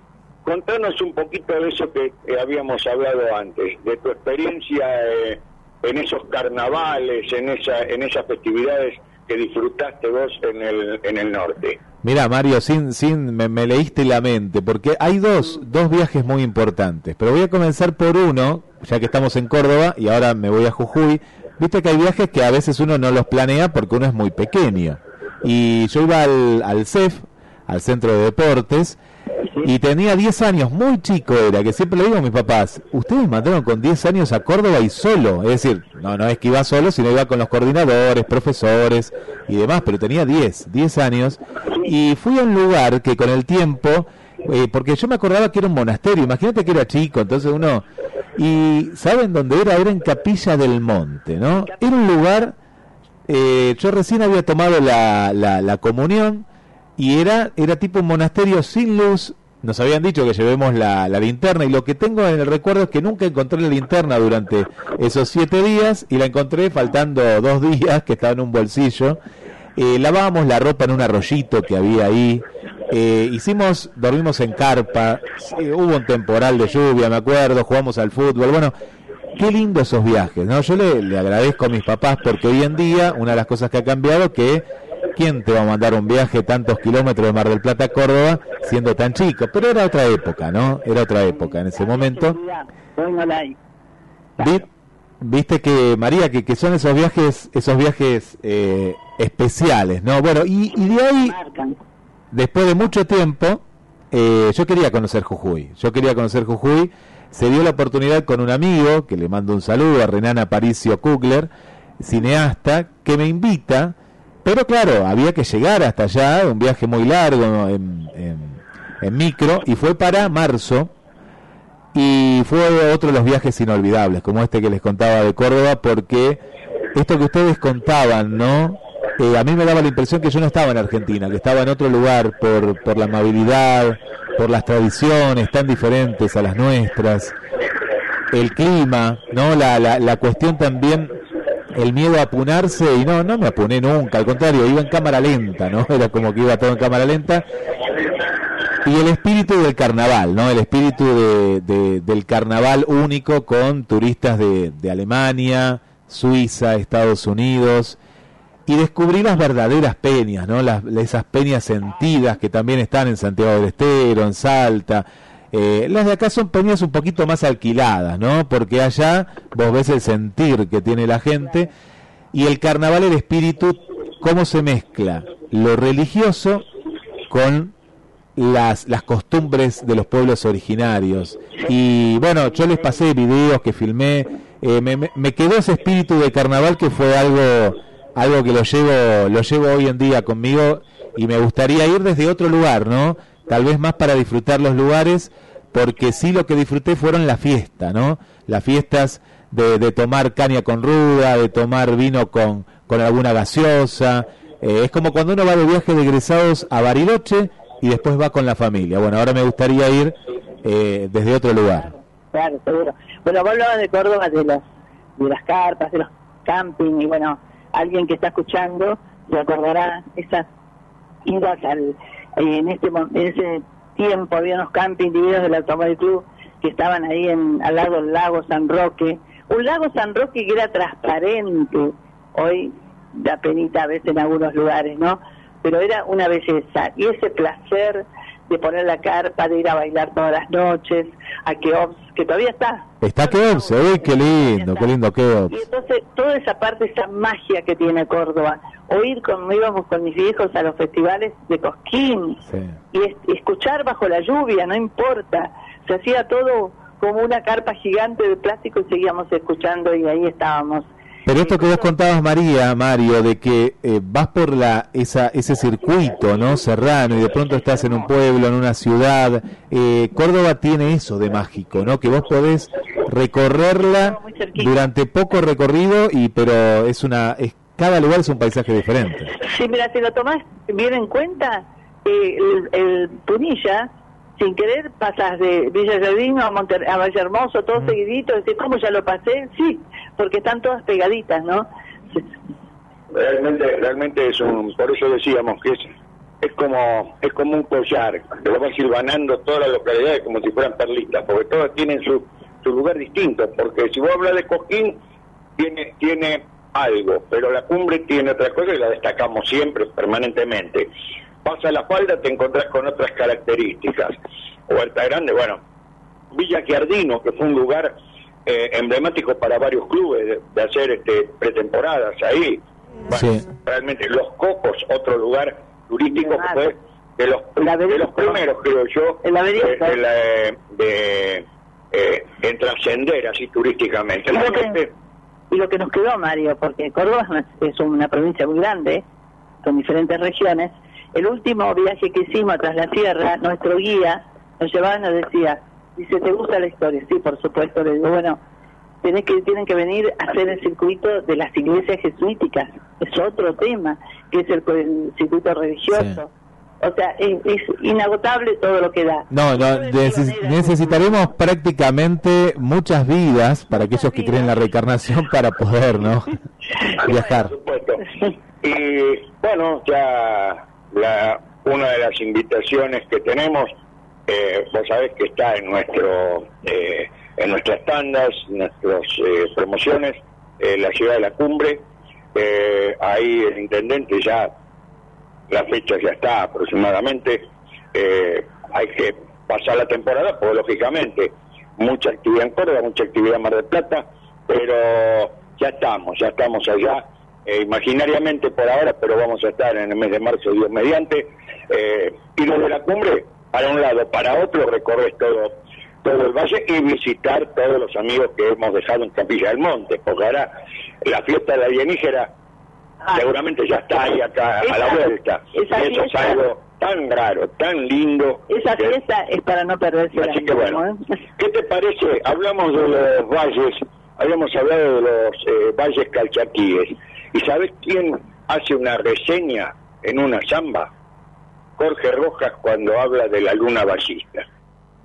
contanos un poquito de eso que habíamos hablado antes, de tu experiencia eh, en esos carnavales, en, esa, en esas festividades que disfrutaste vos en el, en el norte? Mira, Mario, sin, sin, me, me leíste la mente, porque hay dos, dos viajes muy importantes, pero voy a comenzar por uno, ya que estamos en Córdoba y ahora me voy a Jujuy. Viste que hay viajes que a veces uno no los planea porque uno es muy pequeño. Y yo iba al, al CEF, al Centro de Deportes, y tenía 10 años, muy chico era, que siempre le digo a mis papás, ustedes mandaron con 10 años a Córdoba y solo, es decir, no, no es que iba solo, sino iba con los coordinadores, profesores y demás, pero tenía 10, 10 años, y fui a un lugar que con el tiempo, eh, porque yo me acordaba que era un monasterio, imagínate que era chico, entonces uno, y ¿saben dónde era? Era en Capilla del Monte, ¿no? Era un lugar, eh, yo recién había tomado la, la, la comunión, y era, era tipo un monasterio sin luz. Nos habían dicho que llevemos la, linterna y lo que tengo en el recuerdo es que nunca encontré la linterna durante esos siete días y la encontré faltando dos días que estaba en un bolsillo. Eh, lavábamos la ropa en un arroyito que había ahí. Eh, hicimos, dormimos en carpa. Hubo un temporal de lluvia, me acuerdo. Jugamos al fútbol. Bueno, qué lindo esos viajes, ¿no? Yo le, le agradezco a mis papás porque hoy en día una de las cosas que ha cambiado que ¿quién te va a mandar un viaje tantos kilómetros de Mar del Plata a Córdoba siendo tan chico? Pero era otra época, ¿no? Era otra época en ese momento. Vi- Viste que, María, que, son esos viajes, esos viajes eh, especiales, ¿no? Bueno, y, y de ahí, después de mucho tiempo, eh, yo quería conocer Jujuy. Yo quería conocer Jujuy. Se dio la oportunidad con un amigo, que le mando un saludo, a Renan Aparicio Kugler, cineasta, que me invita, pero claro, había que llegar hasta allá, un viaje muy largo en, en- en micro, y fue para marzo, y fue otro de los viajes inolvidables, como este que les contaba de Córdoba, porque esto que ustedes contaban, ¿no? Eh, a mí me daba la impresión que yo no estaba en Argentina, que estaba en otro lugar por, por la amabilidad, por las tradiciones tan diferentes a las nuestras, el clima, ¿no? La, la, la cuestión también, el miedo a apunarse, y no, no me apuné nunca, al contrario, iba en cámara lenta, ¿no? Era como que iba todo en cámara lenta. Y el espíritu del carnaval, ¿no? El espíritu de, de- del carnaval único con turistas de, de Alemania, Suiza, Estados Unidos. Y descubrí las verdaderas peñas, ¿no? Las, esas peñas sentidas que también están en Santiago del Estero, en Salta. Eh, las de acá son peñas un poquito más alquiladas, ¿no? Porque allá vos ves el sentir que tiene la gente y el carnaval, el espíritu, cómo se mezcla lo religioso con las, las costumbres de los pueblos originarios. Y bueno, yo les pasé videos que filmé, eh, me, quedó ese espíritu de carnaval que fue algo, algo que lo llevo, lo llevo hoy en día conmigo y me gustaría ir desde otro lugar, ¿no? Tal vez más para disfrutar los lugares, porque sí lo que disfruté fueron la fiesta, ¿no? Las fiestas de, de tomar caña con ruda, de tomar vino con, con alguna gaseosa. Eh, es como cuando uno va de viaje de egresados a Bariloche y después va con la familia. Bueno, ahora me gustaría ir eh, desde otro lugar. Claro, seguro. Bueno, vos hablabas de Córdoba, de las, de las carpas, de los camping, y bueno, alguien que está escuchando se acordará esas idas al, en este en ese tiempo había unos camping divididos del Automóvil Club que estaban ahí en, al lado del lago San Roque, un lago San Roque que era transparente, hoy da penita a veces en algunos lugares, ¿no? Pero era una belleza, y ese placer de poner la carpa, de ir a bailar todas las noches, a Keops, que todavía está, Está Keops, uy, qué lindo, qué lindo Keops. y entonces toda esa parte, esa magia que tiene Córdoba, o ir con, íbamos con mis hijos a los festivales de Cosquín. Y es- escuchar bajo la lluvia, no importa, se hacía todo como una carpa gigante de plástico y seguíamos escuchando y ahí estábamos. Pero esto que vos contabas, María, Mario, de que eh, vas por la esa, ese circuito, ¿no? Serrano, y de pronto estás en un pueblo, en una ciudad. eh, Córdoba tiene eso de mágico, ¿no? Que vos podés recorrerla durante poco recorrido, y pero es una, es, cada lugar es un paisaje diferente. Sí, mira, si lo tomás bien en cuenta, eh, el, el Punilla, sin querer, pasas de Villa Jardino a, Monter a Valle Hermoso, todo seguidito, decís, ¿cómo ya lo pasé? Sí, porque están todas pegaditas, ¿no? realmente realmente es un por eso decíamos que es es como es como un collar que lo vas ganando todas las localidades como si fueran perlitas porque todas tienen su, su lugar distinto porque si vos hablas de Coquín tiene tiene algo, pero la cumbre tiene otra cosa y la destacamos siempre, permanentemente. Pasa la falda, te encontrás con otras características. Huerta Grande, bueno, Villa Giardino, que fue un lugar eh, emblemático para varios clubes de, de hacer este, pretemporadas ahí. Bueno, Realmente, Los Cocos, otro lugar turístico que fue de los, de los primeros, creo yo, El laberinto. de, de la- de, eh, en trascender así turísticamente. Y lo, que, y lo que nos quedó, Mario, porque Córdoba es una, es una provincia muy grande, con diferentes regiones. El último viaje que hicimos tras la sierra, nuestro guía nos llevaba y nos decía, dice, ¿te gusta la historia? Sí, por supuesto. Le digo, bueno, tenés que, tienen que venir a hacer el circuito de las iglesias jesuíticas. Es otro tema, que es el, el circuito religioso. O sea, es, es inagotable todo lo que da. No, no, neces- necesitaremos prácticamente muchas vidas para aquellos que creen en la reencarnación para poder, ¿no? Viajar. Y bueno, ya la, una de las invitaciones que tenemos, eh, vos sabés que está en nuestro eh, en nuestras tandas, nuestras eh, promociones, eh, la ciudad de la cumbre. Eh, ahí el intendente ya, la fecha ya está aproximadamente. eh, hay que pasar la temporada, pues lógicamente, mucha actividad en Córdoba, mucha actividad en Mar del Plata, pero ya estamos, ya estamos allá, imaginariamente por ahora, pero vamos a estar en el mes de marzo, Dios mediante, eh, y desde la cumbre, para un lado, para otro, recorres todo, todo el valle y visitar todos los amigos que hemos dejado en Capilla del Monte, porque ahora la fiesta de la alienígena seguramente ya está ahí acá a la Esa- vuelta, y eso es algo tan raro, tan lindo. Esa que- fiesta es para no perderse Así que bueno, ¿no? ¿qué te parece? Hablamos de los valles, habíamos hablado de los eh, valles calchaquíes. ¿Y sabes quién hace una reseña en una samba? Jorge Rojas cuando habla de la luna ballista.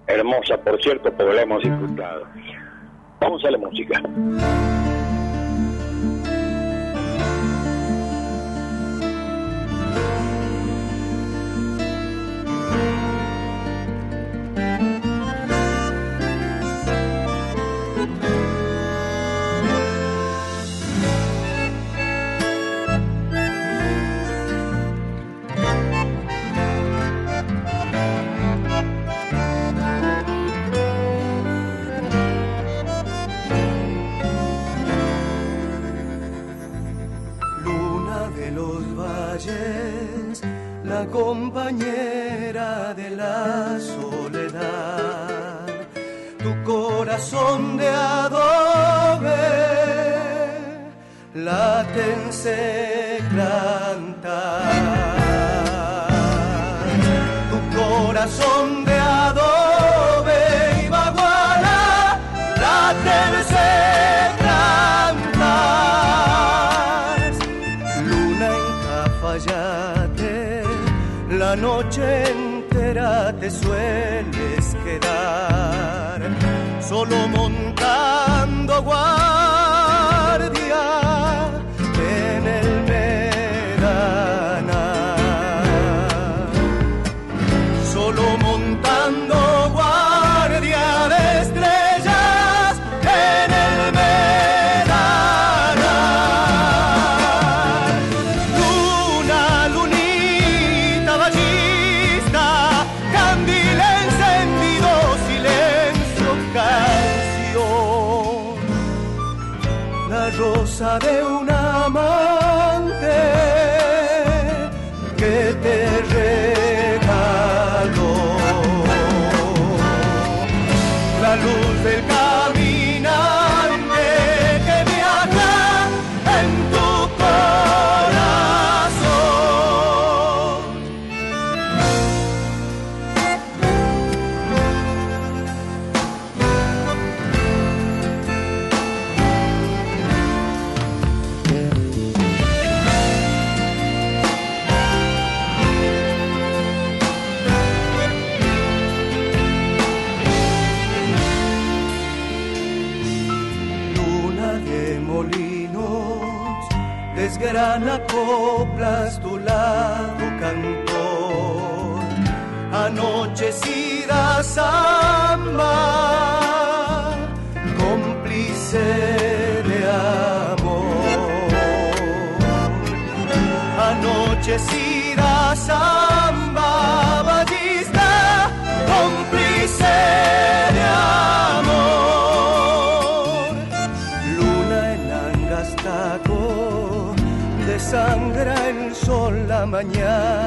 Hermosa, por cierto, porque la hemos disfrutado. Vamos a la música. Los valles, la compañera de la soledad, tu corazón de adobe, látense cantar. Tu corazón de adobe solo montando guardia mañana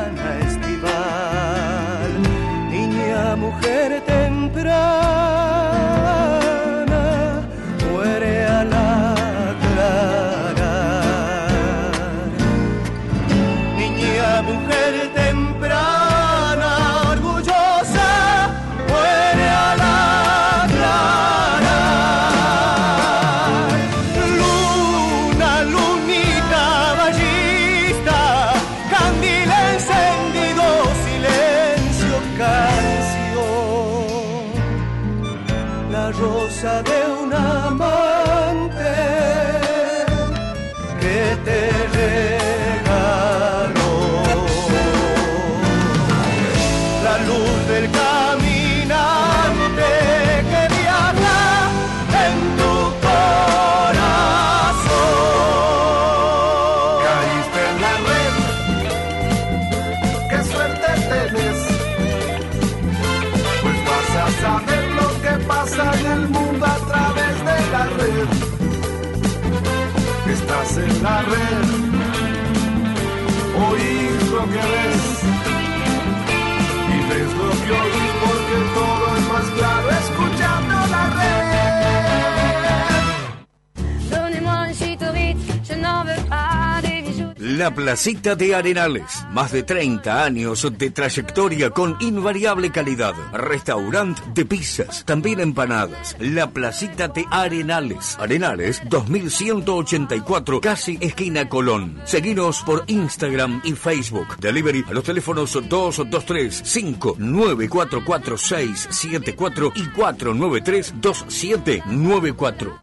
La Placita de Arenales. Más de 30 años de trayectoria con invariable calidad. Restaurante de pizzas, también empanadas. La Placita de Arenales. Arenales 2184, casi esquina Colón. Seguinos por Instagram y Facebook. Delivery a los teléfonos 223 5944674 y 493 2794.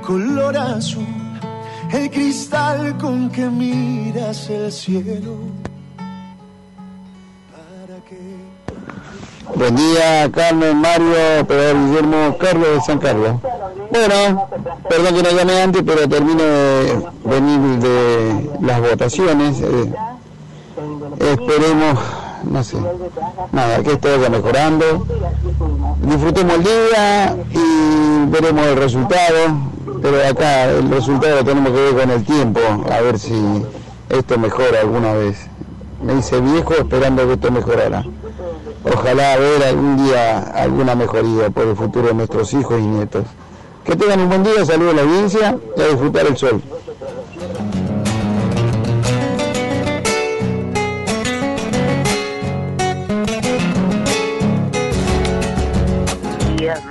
Color azul, el cristal con que miras el cielo. Para que Buen día, Carmen, Mario, Pedro Guillermo, Carlos de San Carlos. Bueno, perdón que no llamé antes, pero termino de venir de las votaciones. eh, esperemos, no sé, nada, que esto vaya mejorando. Disfrutemos el día y veremos el resultado. Pero acá el resultado lo tenemos que ver con el tiempo, a ver si esto mejora alguna vez. Me hice viejo esperando que esto mejorara. Ojalá ver algún día alguna mejoría por el futuro de nuestros hijos y nietos. Que tengan un buen día, saludos a la audiencia y a disfrutar el sol.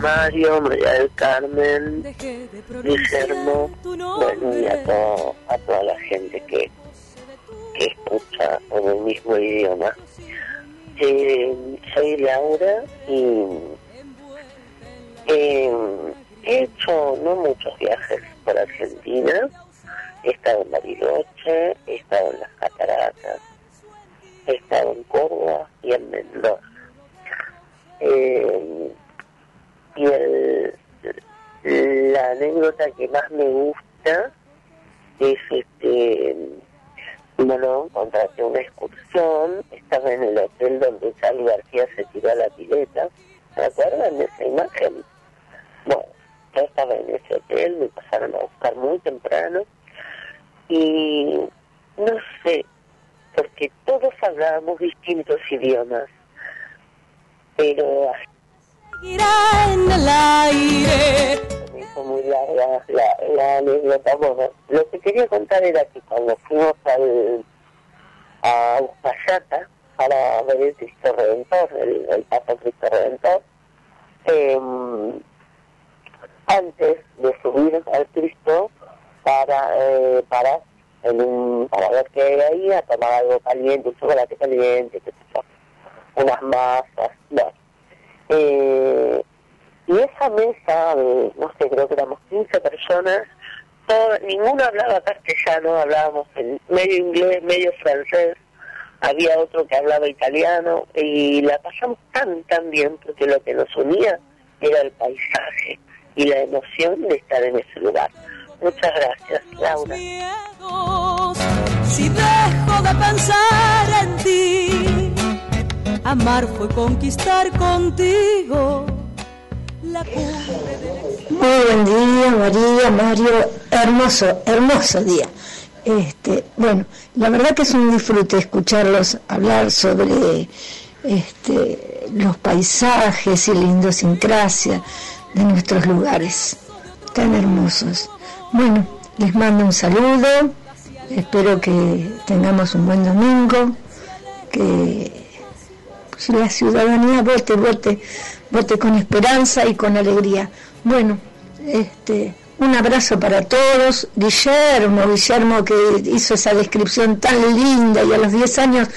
Mario, María del Carmen, Guillermo, bueno, y a, todo- a toda la gente que, que escucha en el mismo idioma. Eh, soy Laura y eh, he hecho no muchos viajes por Argentina. He estado en Bariloche, he estado en las cataratas, he estado en Córdoba y en Mendoza. Eh, y el, la anécdota que más me gusta es este bueno contraté una excursión estaba en el hotel donde Charlie García se tiró a la pileta ¿se acuerdan de esa imagen? bueno yo estaba en ese hotel me pasaron a buscar muy temprano y no sé porque todos hablábamos distintos idiomas pero En el aire. muy larga la, la lo que quería contar era que cuando fuimos al, a Uspallata para ver el Cristo Redentor, el, el Papa Cristo Redentor, em, antes de subir al Cristo para eh, en un, para ver qué hay ahí, a tomar algo caliente, un chocolate caliente, qué sé yo, unas masas, bueno. Eh, y esa mesa de, no sé, creo que éramos 15 personas, todo, ninguno hablaba castellano, hablábamos medio inglés, medio francés, había otro que hablaba italiano, y la pasamos tan, tan bien, porque lo que nos unía era el paisaje y la emoción de estar en ese lugar. Muchas gracias, Laura. Si dejo de pensar en ti, amar fue conquistar contigo la cumbre del Muy buen día, María, Mario. Hermoso, hermoso día. Este, bueno, la verdad que es un disfrute escucharlos hablar sobre este, los paisajes y la idiosincrasia de nuestros lugares tan hermosos. Bueno, les mando un saludo. Espero que tengamos un buen domingo, que la ciudadanía vote, vote, vote con esperanza y con alegría. Bueno, este, un abrazo para todos. Guillermo, Guillermo que hizo esa descripción tan linda y a los 10 años,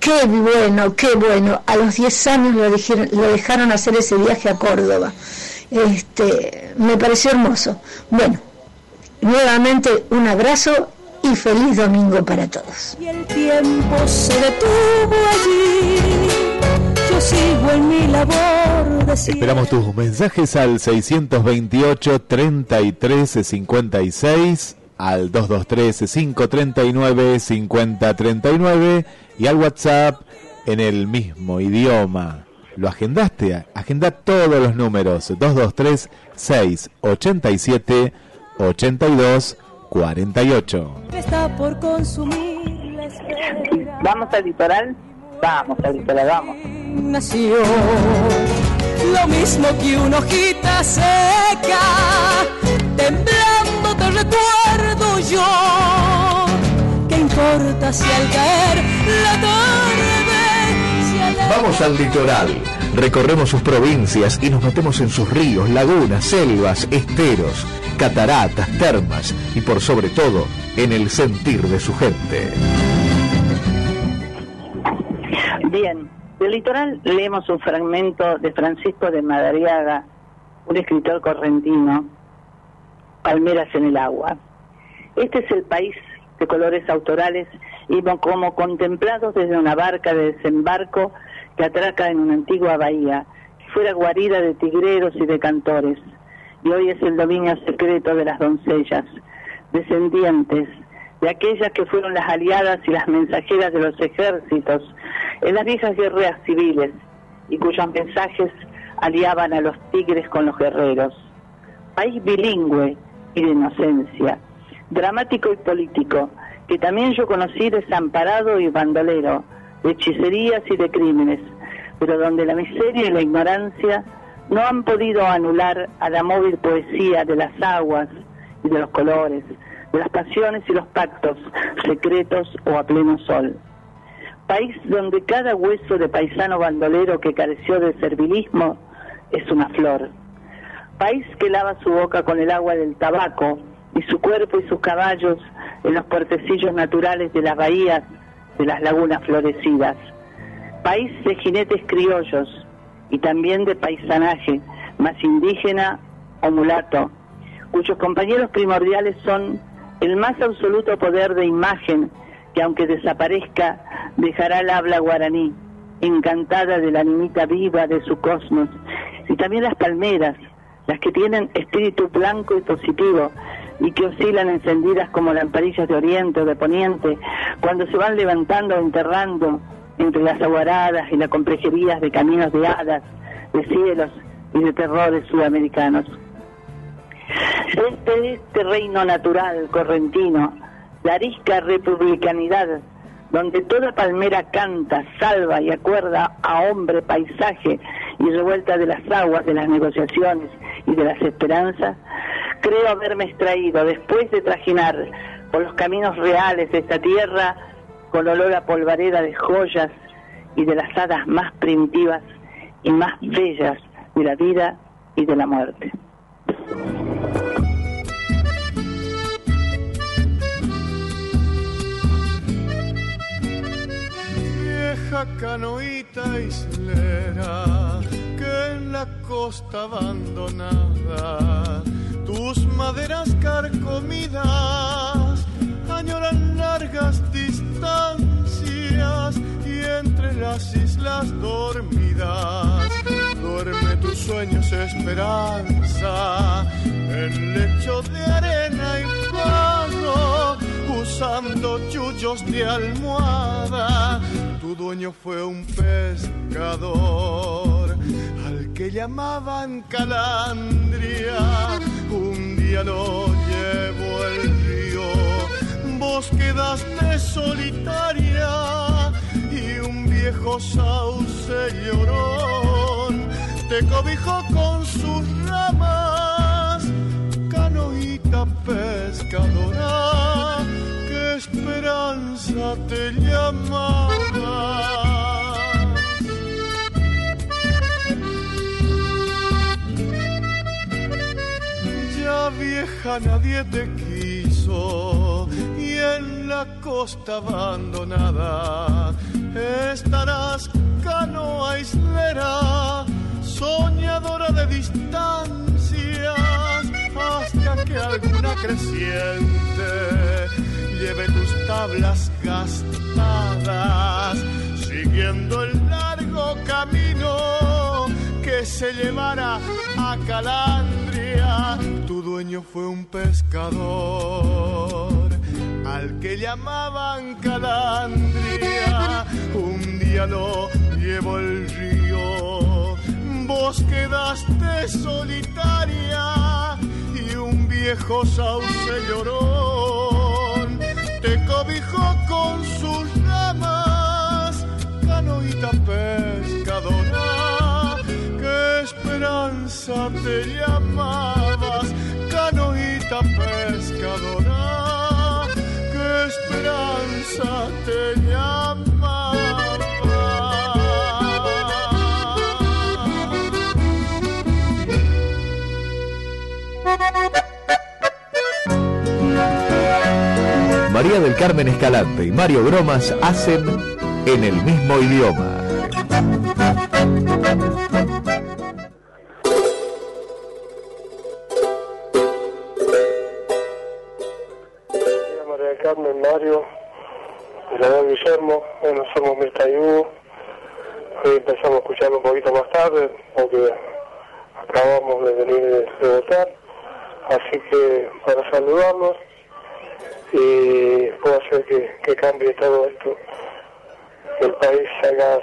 qué bueno, qué bueno. A los 10 años lo, dijeron- lo dejaron hacer ese viaje a Córdoba. Este, me pareció hermoso. Bueno, nuevamente un abrazo y feliz domingo para todos. Y el tiempo se detuvo allí. Yo sigo en mi labor de. Esperamos tus mensajes al 628 33 56 al 223 539 5039 y al WhatsApp en el mismo idioma. ¿Lo agendaste? Agenda todos los números 223 687 82 48. Está por consumir la espera. ¿Vamos al litoral? Vamos al litoral, vamos. Nació lo mismo que una hojita seca, temblando te recuerdo yo. ¿Qué importa si al caer la tarde se aleja? Vamos al litoral. Recorremos sus provincias y nos metemos en sus ríos, lagunas, selvas, esteros, cataratas, termas y por sobre todo en el sentir de su gente. Bien, del litoral leemos un fragmento de Francisco de Madariaga, un escritor correntino, Palmeras en el agua. Este es el país de colores autorales y mo- como contemplados desde una barca de desembarco que atraca en una antigua bahía, que fuera guarida de tigreros y de cantores, y hoy es el dominio secreto de las doncellas, descendientes de aquellas que fueron las aliadas y las mensajeras de los ejércitos en las viejas guerras civiles y cuyos mensajes aliaban a los tigres con los guerreros. País bilingüe y de inocencia, dramático y político, que también yo conocí desamparado y bandolero, de hechicerías y de crímenes, pero donde la miseria y la ignorancia no han podido anular a la móvil poesía de las aguas y de los colores, de las pasiones y los pactos, secretos o a pleno sol. País donde cada hueso de paisano bandolero que careció de servilismo es una flor. País que lava su boca con el agua del tabaco y su cuerpo y sus caballos en los puertecillos naturales de las bahías, de las lagunas florecidas. País de jinetes criollos y también de paisanaje, más indígena o mulato, cuyos compañeros primordiales son el más absoluto poder de imagen que aunque desaparezca dejará el habla guaraní, encantada de la animita viva de su cosmos, y también las palmeras, las que tienen espíritu blanco y positivo y que oscilan encendidas como lamparillas de oriente o de poniente, cuando se van levantando o enterrando entre las aguaradas y las complejerías de caminos de hadas, de cielos y de terrores sudamericanos. Este, este reino natural correntino, la arisca republicanidad, donde toda palmera canta, salva y acuerda a hombre, paisaje y revuelta de las aguas de las negociaciones y de las esperanzas, creo haberme extraído, después de trajinar por los caminos reales de esta tierra, con olor a polvareda de joyas y de las hadas más primitivas y más bellas de la vida y de la muerte. Vieja canoita islera que en la costa abandonada tus maderas carcomidas añoran largas distancias y entre las islas dormidas duerme tus sueños esperanza en lecho de arena y barro usando chullos de almohada tu dueño fue un pescador al que llamaban Calandria. Un día lo llevó el río, vos quedaste solitaria y un viejo sauce llorón te cobijó con sus ramas, canoita pescadora esperanza te llamaba. Ya vieja nadie te quiso y en la costa abandonada estarás canoa islera, soñadora de distancias, hasta que alguna creciente lleve tus tablas gastadas, siguiendo el largo camino que se llevara a Calandria. Tu dueño fue un pescador al que llamaban Calandria. Un día lo llevó el río, vos quedaste solitaria un viejo sauce lloró te cobijó con sus ramas, canoita pescadora, qué esperanza te llamabas, canoita pescadora, qué esperanza te llamabas. María del Carmen Escalante y Mario Bromas hacen en el mismo idioma.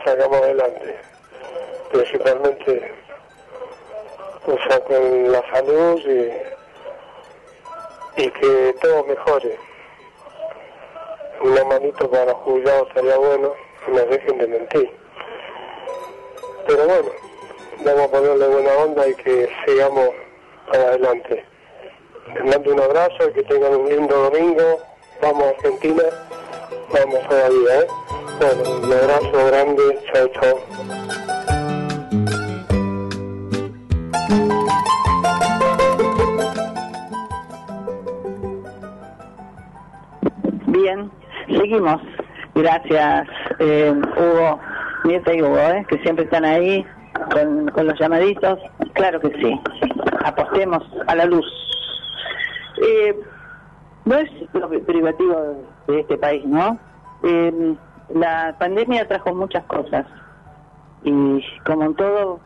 Salgamos adelante. Principalmente o con la salud y, y que todo mejore. Una manito para los jubilados estaría bueno, que nos dejen de mentir. Pero bueno, vamos a ponerle buena onda y que sigamos para adelante. Les mando un abrazo y que tengan un lindo domingo. Vamos a Argentina, vamos todavía, ¿eh? Bueno, un abrazo grande, chao, chao. Bien, seguimos. Gracias, eh, Hugo, Mirta y Hugo, eh, que siempre están ahí con, los llamaditos. Claro que sí. Apostemos a la luz. Eh, no es lo privativo de este país, ¿no? Eh, la pandemia trajo muchas cosas. Y como en todo,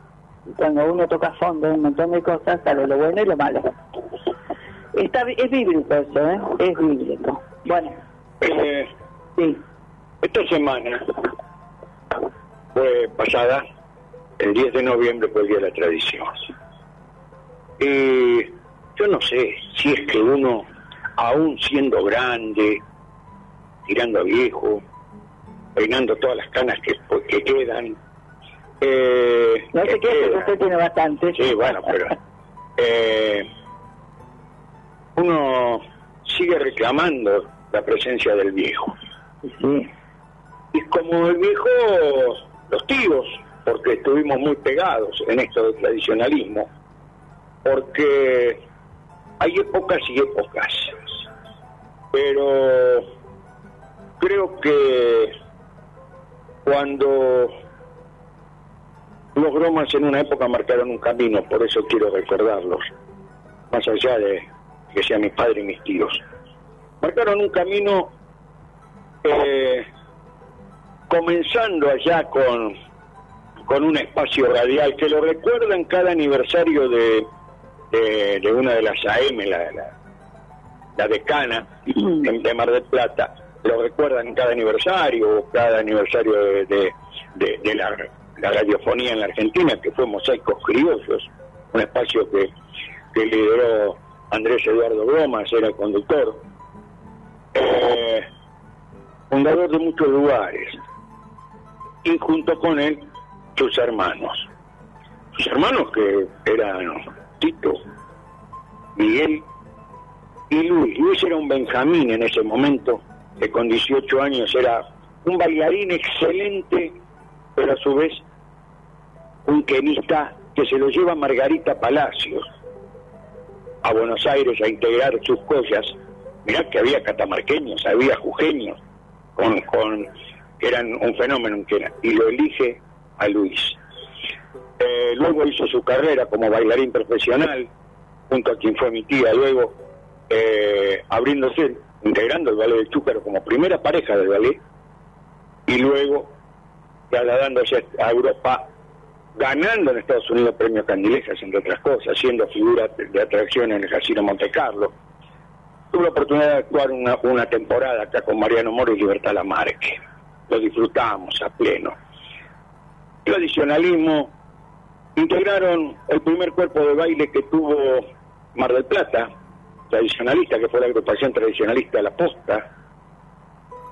cuando uno toca fondo un montón de cosas, sale lo bueno y lo malo. Está, es bíblico eso, ¿eh? Es bíblico. Bueno, Eh, sí. Esta semana fue pasada, el 10 de noviembre fue el Día de la Tradición. Y yo no sé si es que uno, aún siendo grande, tirando a viejo, peinando todas las canas que, que quedan, eh, No que sé qué, pero quedan, usted tiene bastante. Sí, bueno, pero eh, uno sigue reclamando la presencia del viejo. Y como el viejo, los tíos, porque estuvimos muy pegados en esto del tradicionalismo, porque hay épocas y épocas, pero creo que cuando los bromas en una época marcaron un camino, por eso quiero recordarlos, más allá de que sean mis padres y mis tíos. Marcaron un camino eh, comenzando allá con, con un espacio radial que lo recuerda en cada aniversario de, de, una de las AM, la, la, la decana de, de Mar del Plata, lo recuerdan cada aniversario, o cada aniversario de, la, radiofonía en la Argentina, que fue Mosaicos Criollos, un espacio que, que lideró Andrés Eduardo Bromas, era el conductor, eh, fundador de muchos lugares, y junto con él sus hermanos. Sus hermanos que eran Tito, Miguel y Luis. Luis era un Benjamín en ese momento, que con 18 años era un bailarín excelente, pero a su vez un quenista que se lo lleva Margarita Palacios a Buenos Aires a integrar sus cosas. Mirá que había catamarqueños, había jujeños, con, con, que eran un fenómeno en Quena, y lo elige a Luis. Eh, luego hizo su carrera como bailarín profesional, junto a quien fue mi tía, luego eh, abriéndose, integrando el ballet del Chúcaro como primera pareja del ballet, y luego trasladándose a Europa, ganando en Estados Unidos premios Candilejas, entre otras cosas, siendo figura de, de atracción en el Casino Monte Carlo. Tuve la oportunidad de actuar una, una temporada acá con Mariano Moro y Libertad Lamarque. Lo disfrutamos a pleno. El adicionalismo integraron el primer cuerpo de baile que tuvo Mar del Plata, tradicionalista, que fue la agrupación tradicionalista La Posta.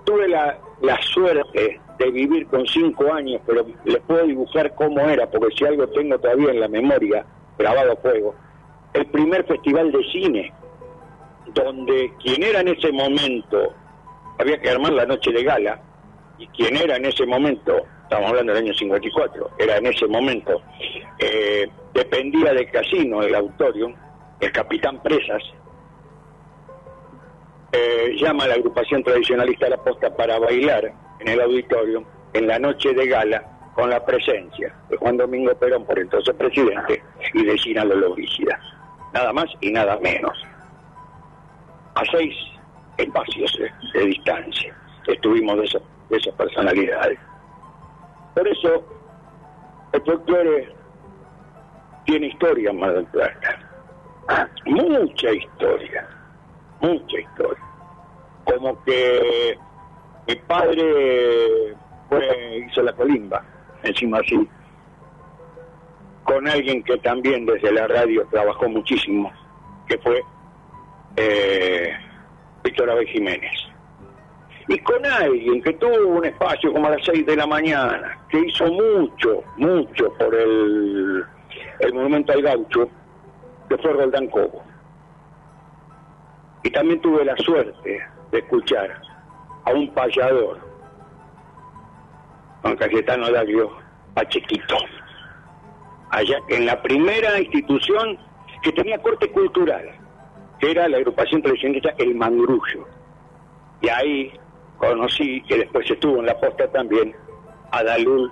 Tuve la, suerte de vivir con cinco años, pero les puedo dibujar cómo era, porque si algo tengo todavía en la memoria, grabado a fuego, el primer festival de cine, donde quien era en ese momento, había que armar la noche de gala, y quien era en ese momento, estamos hablando del año 54, era en ese momento, eh, dependía del casino, el auditorium, el capitán Presas, eh, llama a la agrupación tradicionalista La Posta para bailar en el auditorio en la noche de gala con la presencia de Juan Domingo Perón, por entonces presidente, y de Gina Lollobrigida. Nada más y nada menos. A seis espacios de, distancia estuvimos de esas personalidades. Por eso El folclore tiene historia en Mar del Plata. Mucha historia. Mucha historia. Como que mi padre fue, hizo la colimba, encima así, con alguien que también desde la radio trabajó muchísimo, que fue eh, Víctor Abel Jiménez. Y con alguien que tuvo un espacio como a las 6 de la mañana, que hizo mucho, mucho por el, el monumento al gaucho, que fue Roldán Cobo. Y también tuve la suerte de escuchar a un payador, Juan Cayetano Dario Pachequito, allá en la primera institución que tenía corte cultural, que era la agrupación tradicionalista El Mangrullo. Y ahí conocí, que después estuvo en la posta también, a Dalul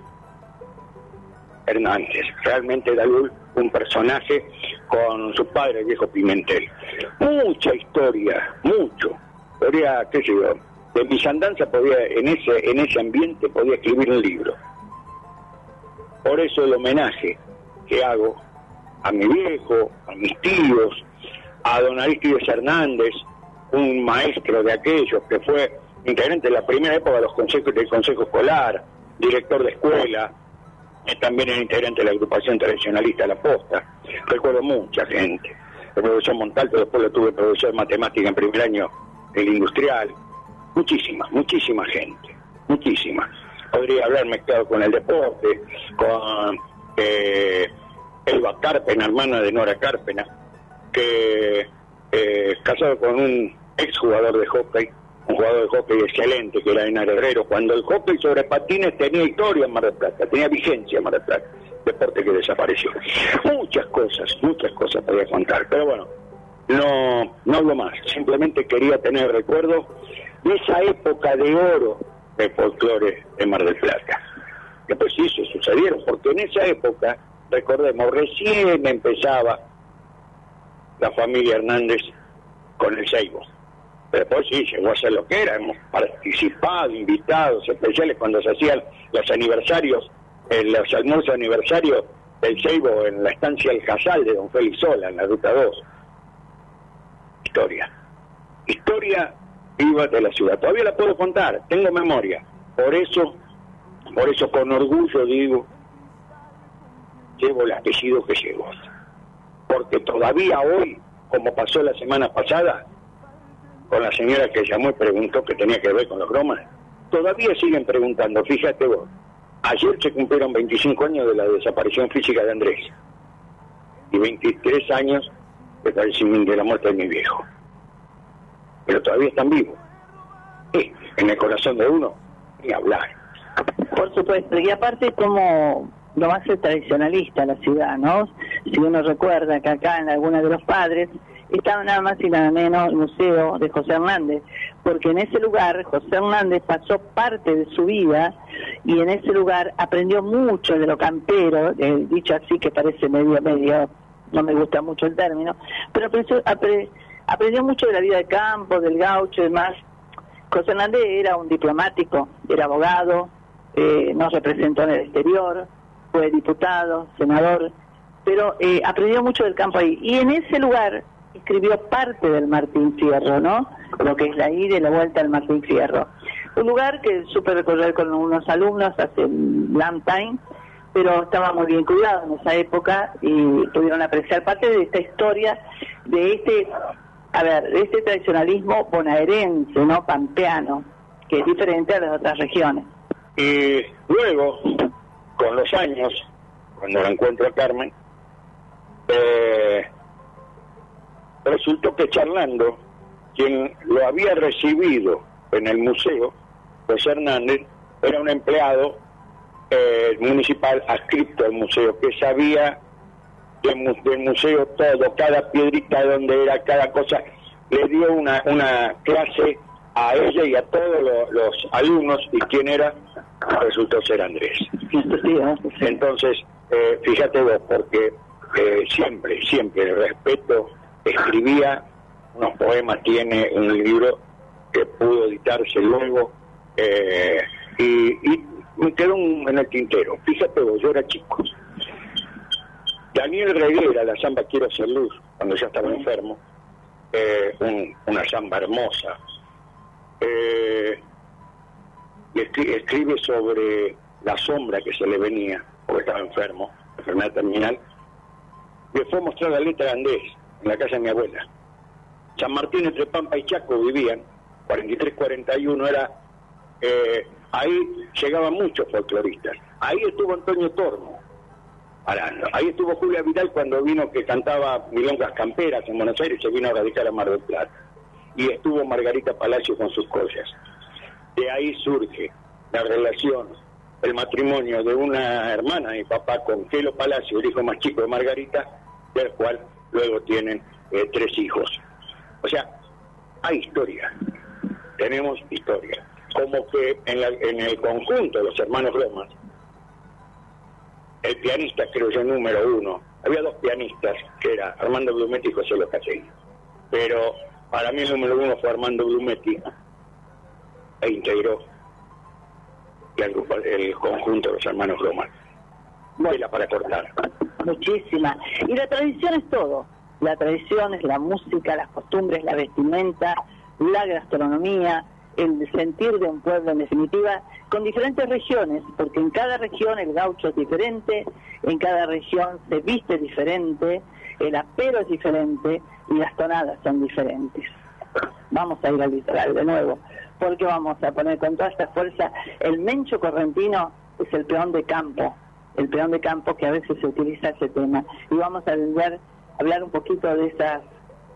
Hernández. Realmente Dalul, un personaje con su padre, el viejo Pimentel. Mucha historia, mucho. Podría, qué sé yo, de mis andanzas podía, en ese, en ese ambiente podía escribir un libro. Por eso el homenaje que hago a mi viejo, a mis tíos, a don Aristides Hernández, un maestro de aquellos que fue integrante de la primera época de los consejos del Consejo Escolar, director de escuela, también era integrante de la agrupación tradicionalista La Posta. Recuerdo mucha gente. El profesor Montalto, después lo tuve profesor matemática en primer año, el industrial. Muchísima, muchísima gente, muchísima. Podría hablar mezclado con el deporte, con eh, Elba Carpena, hermana de Nora Carpena, que eh, casado con un exjugador de hockey, un jugador de hockey excelente que era Enar Herrero, cuando el hockey sobre patines tenía historia en Mar del Plata, tenía vigencia en Mar del Plata, deporte que desapareció. Muchas cosas, muchas cosas podía contar, pero bueno, no, no hablo más, simplemente quería tener recuerdo de esa época de oro de folclore en Mar del Plata. Que pues sí, sucedieron, porque en esa época, recordemos, recién empezaba la familia Hernández con el Seibo. Después sí, llegó a ser lo que era, hemos participado, invitados especiales cuando se hacían los aniversarios, eh, los almuerzos aniversarios del Seibo en la estancia El Casal de Don Félix Sola, en la Ruta 2. Historia. Historia viva de la ciudad. Todavía la puedo contar, tengo memoria. Por eso, por eso con orgullo digo, llevo el apellido que llevo. Porque todavía hoy, como pasó la semana pasada, con la señora que llamó y preguntó que tenía que ver con los bromas, todavía siguen preguntando, fíjate vos, ayer se cumplieron 25 años de la desaparición física de Andrés y 23 años de, de la muerte de mi viejo. Pero todavía están vivos. Sí, en el corazón de uno, ni hablar. Por supuesto, y aparte como lo más tradicionalista la ciudad, ¿no? Si uno recuerda que acá en alguna de los padres estaba nada más y nada menos el museo de José Hernández, porque en ese lugar José Hernández pasó parte de su vida y en ese lugar aprendió mucho de lo campero, eh, dicho así que parece medio, medio, no me gusta mucho el término, pero aprendió, apre- aprendió mucho de la vida de campo, del gaucho y demás. José Hernández era un diplomático, era abogado, eh, nos representó en el exterior, fue diputado, senador, pero eh, aprendió mucho del campo ahí. Y en ese lugar escribió parte del Martín Fierro, ¿no? Lo que es la ida y la vuelta al Martín Fierro. Un lugar que supe recorrer con unos alumnos hace long time, pero estaba muy bien cuidado en esa época y pudieron apreciar parte de esta historia, de este, a ver, de este tradicionalismo bonaerense, ¿no? Pampeano, que es diferente a las otras regiones. Y luego, con los años, cuando la encuentro a Carmen, eh, resultó que charlando, quien lo había recibido en el museo, José Hernández, era un empleado eh, municipal adscrito al museo, que sabía del, del museo todo, cada piedrita donde era, cada cosa, le dio una, una clase a ella y a todos lo- los alumnos, y quién era, resultó ser Andrés. Entonces, eh, fíjate vos, porque eh, siempre, siempre respeto, escribía unos poemas, tiene un libro que pudo editarse luego, eh, y, y me quedó en el tintero. Fíjate vos, yo era chico. Daniel Reguera, la samba Quiero ser luz, cuando ya estaba enfermo, eh, un- una samba hermosa. Eh, escribe sobre la sombra que se le venía, porque estaba enfermo, enfermedad terminal. Le fue a mostrar la letra de en la casa de mi abuela. San Martín entre Pampa y Chaco vivían, 43-41 era, eh, ahí llegaban muchos folcloristas. Ahí estuvo Antonio Tormo. Ahí estuvo Julia Vidal cuando vino que cantaba Milongas Camperas en Buenos Aires, se vino a radicar a Mar del Plata. Y estuvo Margarita Palacio con sus cosas. De ahí surge la relación, el matrimonio de una hermana de mi papá con Gelo Palacio, el hijo más chico de Margarita, del cual luego tienen eh, tres hijos. O sea, hay historia, tenemos historia. Como que en, la- en el conjunto de los hermanos Lomas, el pianista creo yo número uno, había dos pianistas, que era Armando Blumetti y José Locaselli. Pero para mí el número uno fue Armando Blumetti e integró el, conjunto de los hermanos Lomas. Tela para cortar. Muchísima. Y la tradición es todo. La tradición es la música, las costumbres, la vestimenta, la gastronomía, el sentir de un pueblo en definitiva, con diferentes regiones, porque en cada región el gaucho es diferente, en cada región se viste diferente, el apero es diferente y las tonadas son diferentes. Vamos a ir al litoral de nuevo, porque vamos a poner con toda esta fuerza, el mencho correntino es el peón de campo, el peón de campo que a veces se utiliza ese tema. Y vamos a hablar, hablar un poquito de esas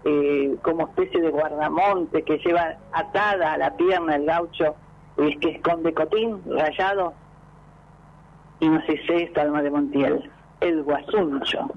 eh, como especie de guardamonte que lleva atada a la pierna el gaucho, y que es con decotín rayado, y no sé si es esto, alma de Montiel, el guasuncho.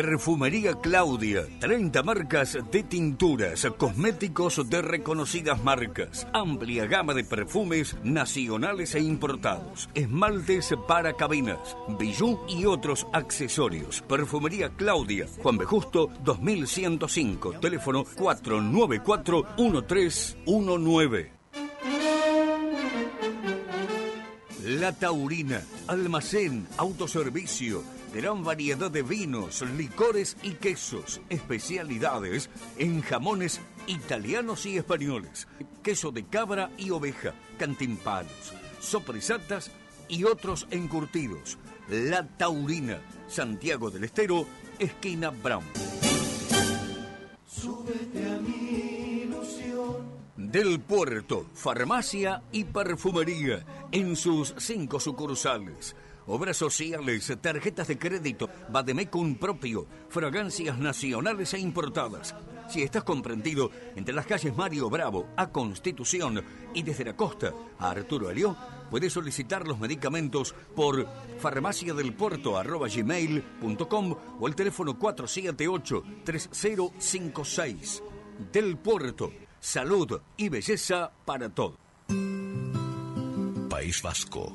Perfumería Claudia, 30 marcas de tinturas, cosméticos de reconocidas marcas, amplia gama de perfumes nacionales e importados, esmaltes para cabinas, bijú y otros accesorios. Perfumería Claudia, Juan B. Justo, 2105, teléfono 494-1319. La Taurina, almacén, autoservicio, gran variedad de vinos, licores y quesos, especialidades en jamones italianos y españoles, queso de cabra y oveja, cantimpalos, sopresatas y otros encurtidos. La Taurina, Santiago del Estero, esquina Brown. Súbete a mi ilusión. Del Puerto, farmacia y perfumería en sus cinco sucursales. Obras sociales, tarjetas de crédito, Bademecum propio, fragancias nacionales e importadas. Si estás comprendido entre las calles Mario Bravo a Constitución y desde la costa a Arturo Alió, puedes solicitar los medicamentos por farmaciadelpuerto.gmail.com o el teléfono 478-3056. Del Puerto, salud y belleza para todos. País Vasco.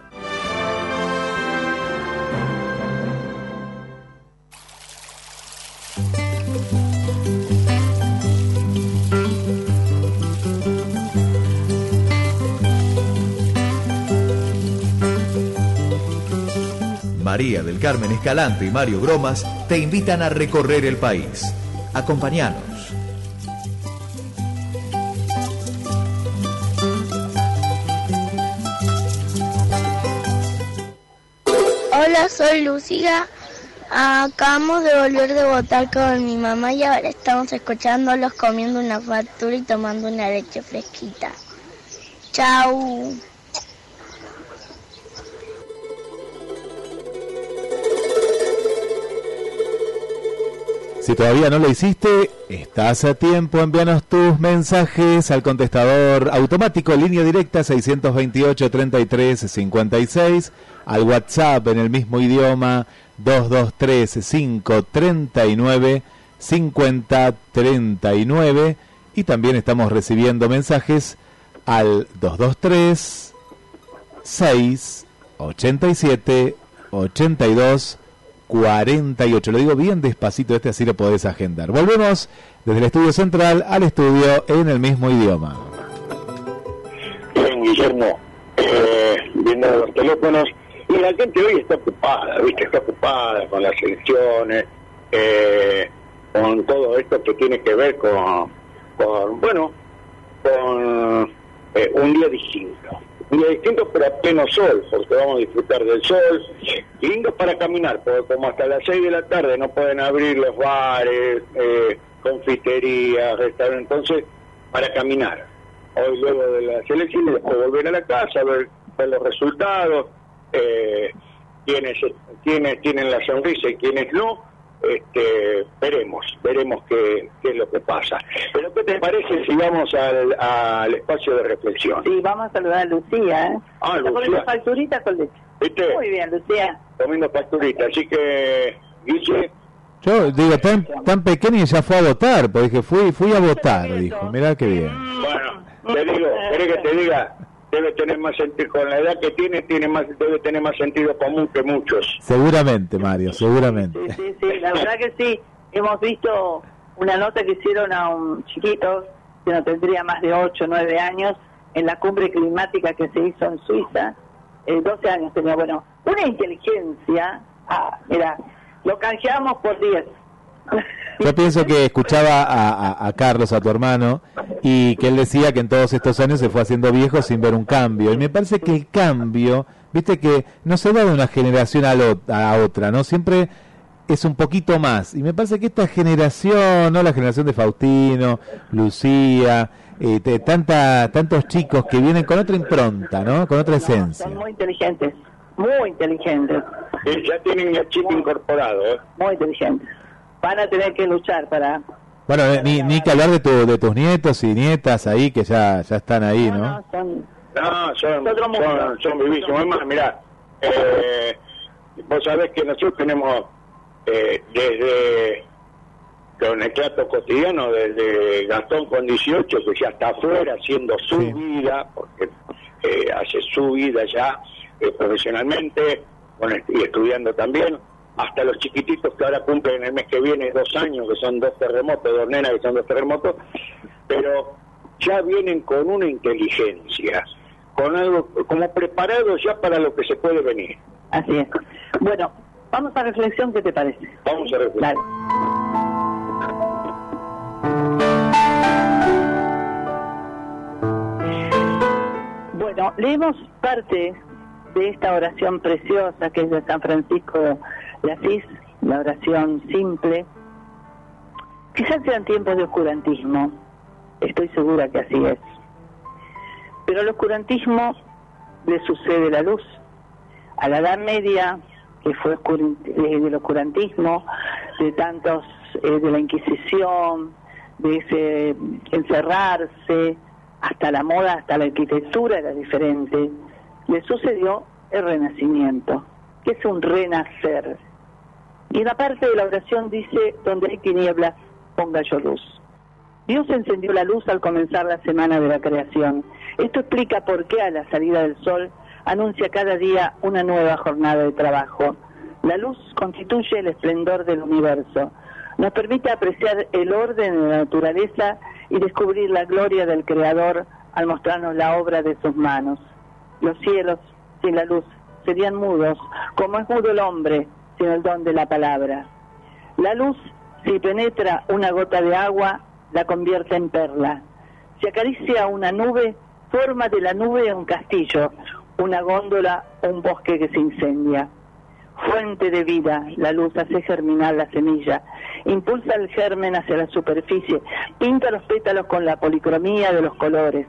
María del Carmen Escalante y Mario Bromas te invitan a recorrer el país. Acompáñanos. Hola, soy Lucía. Acabamos de volver de votar con mi mamá y ahora estamos escuchándolos comiendo una factura y tomando una leche fresquita. Chau. Si todavía no lo hiciste, estás a tiempo. Envíanos tus mensajes al contestador automático, línea directa 628 33 56, al WhatsApp en el mismo idioma 223 539 50 39 y también estamos recibiendo mensajes al 223 6 87 82 48. Lo digo bien despacito este, así lo podés agendar. Volvemos desde el estudio central al estudio en el mismo idioma. Bien, Guillermo, eh, viendo los teléfonos, y la gente hoy está ocupada, ¿viste? Está ocupada con las elecciones, eh, con todo esto que tiene que ver con, bueno, con eh, un día distinto. Día distinto, pero a pleno sol, porque vamos a disfrutar del sol. Lindo para caminar, porque como hasta las 6 de la tarde no pueden abrir los bares, eh, confitería, restaurante, entonces, para caminar. Hoy luego de las elecciones, después volver a la casa, ver, ver los resultados, eh, quienes, quienes tienen la sonrisa y quienes no, este, veremos, veremos qué, qué es lo que pasa. Pero ¿qué te parece si vamos al, al espacio de reflexión? Sí, vamos a saludar a Lucía, ¿eh? Ah, Está Lucía. facturita con leche. ¿Viste? Muy bien, Lucía. Comiendo pasturita, así que, Guille, Yo digo, tan, tan pequeña y ya fue a votar, porque dije, fui, fui a votar, dijo, mirá qué bien. bueno, te digo, ¿querés que te diga? Debe tener más sentido, con la edad que tiene, tiene más, debe tener más sentido común que muchos. Seguramente, Mario, seguramente. Sí, sí, la verdad que sí. Hemos visto una nota que hicieron a un chiquito que no tendría más de 8 o 9 años en la cumbre climática que se hizo en Suiza. Eh, 12 años tenía, bueno, una inteligencia. Ah, mira, lo canjeamos por 10. Yo pienso que escuchaba a, a- a Carlos, a tu hermano, y que él decía que en todos estos años se fue haciendo viejo sin ver un cambio. Y me parece que el cambio, viste que no se da de una generación a, lo- a otra, ¿no? Siempre es un poquito más. Y me parece que esta generación, ¿no? La generación de Faustino, Lucía, eh, te- tanta, tantos chicos que vienen con otra impronta, ¿no? Con otra esencia. Son muy inteligentes, muy inteligentes, Eh, ya tienen el chip incorporado, ¿eh? muy inteligentes. Van a tener que luchar para... Bueno, eh, ni, ni que hablar de, tu, de tus nietos y nietas ahí que ya, ya están ahí, ¿no? Son, No, son, son, son vivísimos. Es más, mirá, eh, vos sabés que nosotros tenemos eh, desde con el trato cotidiano, desde Gastón con 18, que ya está afuera haciendo su vida, porque eh, hace su vida ya eh, profesionalmente, est- y estudiando también, hasta los chiquititos que ahora cumplen el mes que viene dos años, que son dos terremotos, dos nenas que son dos terremotos, pero ya vienen con una inteligencia, con algo como preparados ya para lo que se puede venir. Así es. Bueno, vamos a reflexión, ¿qué te parece? Vamos a reflexionar. Bueno, leemos parte de esta oración preciosa que es de San Francisco de la oración simple. Quizás sean tiempos de oscurantismo, estoy segura que así es. Pero al oscurantismo le sucede la luz. A la Edad Media, que fue eh, del oscurantismo, de tantos, eh, de la Inquisición, de ese encerrarse, hasta la moda, hasta la arquitectura era diferente, le sucedió el renacimiento, que es un renacer. Y en la parte de la oración dice, donde hay tinieblas, ponga yo luz. Dios encendió la luz al comenzar la semana de la creación. Esto explica por qué a la salida del sol anuncia cada día una nueva jornada de trabajo. La luz constituye el esplendor del universo. Nos permite apreciar el orden de la naturaleza y descubrir la gloria del Creador al mostrarnos la obra de sus manos. Los cielos, sin la luz, serían mudos, como es mudo el hombre sin el don de la palabra. La luz, si penetra una gota de agua, la convierte en perla. Si acaricia una nube, forma de la nube un castillo, una góndola un bosque que se incendia. Fuente de vida, la luz hace germinar la semilla, impulsa el germen hacia la superficie, pinta los pétalos con la policromía de los colores,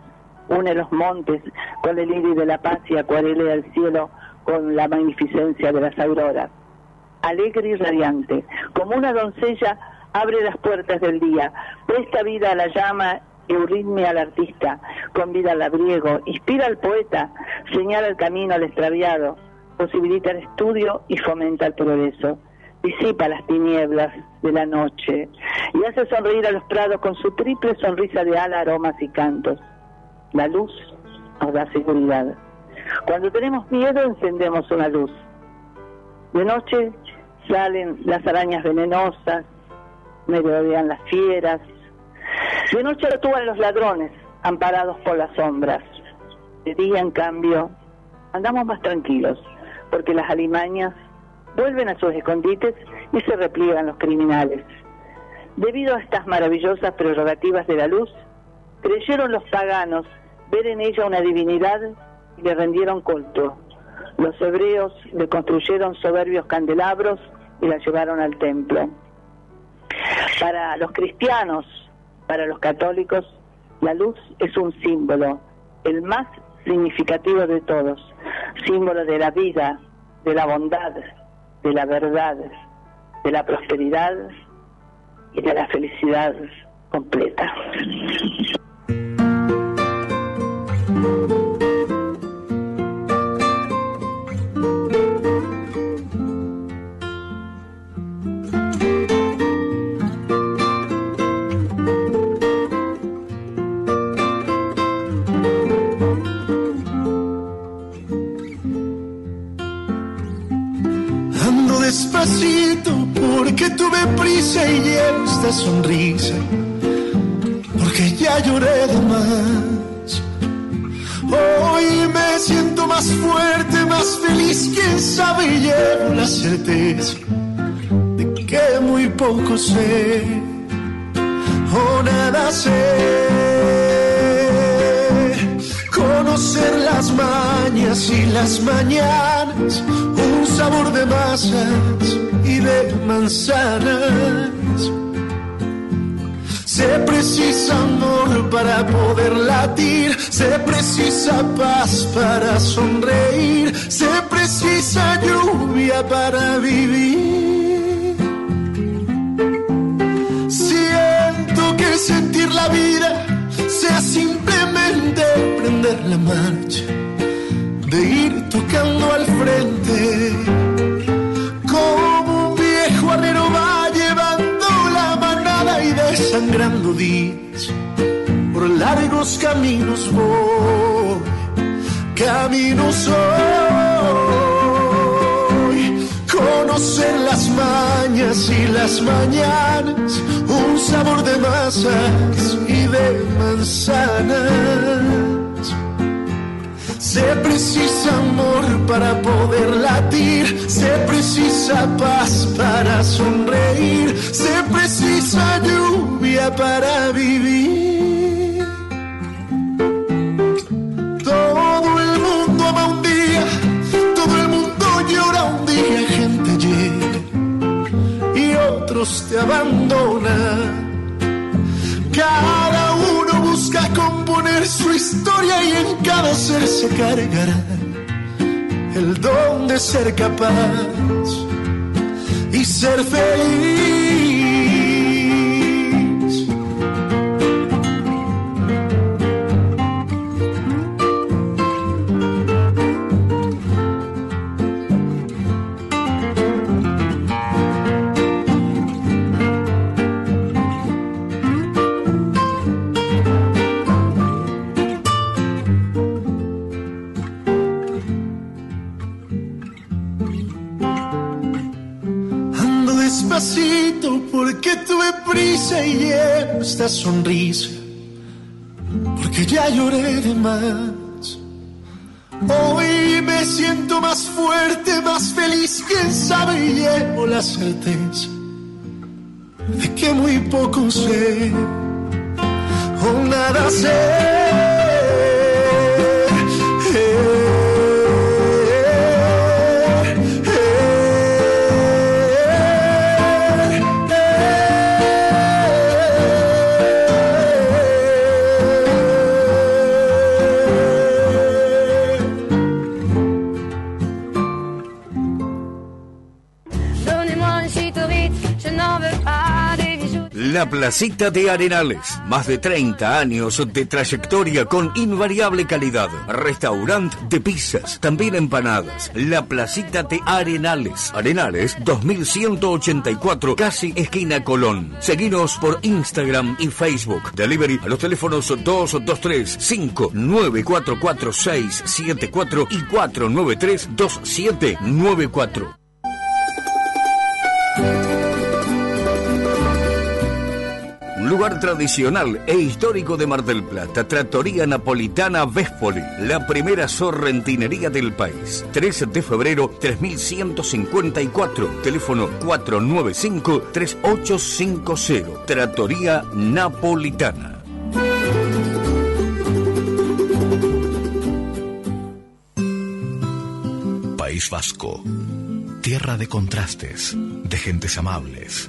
une los montes con el iris de la paz y acuarelea el cielo con la magnificencia de las auroras. Alegre y radiante, como una doncella, abre las puertas del día, presta vida a la llama euritmia al artista, convida al labriego, inspira al poeta, señala el camino al extraviado, posibilita el estudio y fomenta el progreso, disipa las tinieblas de la noche y hace sonreír a los prados con su triple sonrisa de ala, aromas y cantos. La luz nos da seguridad. Cuando tenemos miedo encendemos una luz. De noche salen las arañas venenosas, merodean las fieras. De noche actúan los ladrones, amparados por las sombras. De día, en cambio, andamos más tranquilos, porque las alimañas vuelven a sus escondites y se repliegan los criminales. Debido a estas maravillosas prerrogativas de la luz, creyeron los paganos ver en ella una divinidad y le rendieron culto. Los hebreos le construyeron soberbios candelabros y la llevaron al templo. Para los cristianos, para los católicos, la luz es un símbolo, el más significativo de todos, símbolo de la vida, de la bondad, de la verdad, de la prosperidad y de la felicidad completa. Porque tuve prisa y llevo esta sonrisa. Porque ya lloré de más. Hoy me siento más fuerte, más feliz, quién sabe, y llevo la certeza de que muy poco sé o nada sé. Conocer las mañas y las mañanas, un sabor de masas de manzanas. Se precisa amor para poder latir, se precisa paz para sonreír, se precisa lluvia para vivir. Siento que sentir la vida sea simplemente prender la marcha, de ir tocando al frente, desangrando días. Por largos caminos voy, caminos hoy. Conocer las mañas y las mañanas, un sabor de masas y de manzanas. Se precisa amor para poder latir, se precisa paz para sonreír, se precisa para vivir. Todo el mundo ama un día, todo el mundo llora un día, gente llega y otros te abandonan. Cada uno busca componer su historia y en cada ser se cargará el don de ser capaz y ser feliz. Sonrisa. Porque ya lloré de más. Hoy me siento más fuerte, más feliz, quién sabe, y llevo la certeza de que muy poco sé o nada sé. La Placita de Arenales, más de 30 años de trayectoria con invariable calidad. Restaurante de pizzas, también empanadas. La Placita de Arenales. Arenales 2184, casi esquina Colón. Seguinos por Instagram y Facebook. Delivery a los teléfonos 223 5944674 y 493 2794. Lugar tradicional e histórico de Mar del Plata, Trattoria Napolitana Véspoli, la primera sorrentinería del país. 13 de febrero 3154, teléfono 495-3850, Trattoria Napolitana. País Vasco. Tierra de contrastes, de gentes amables,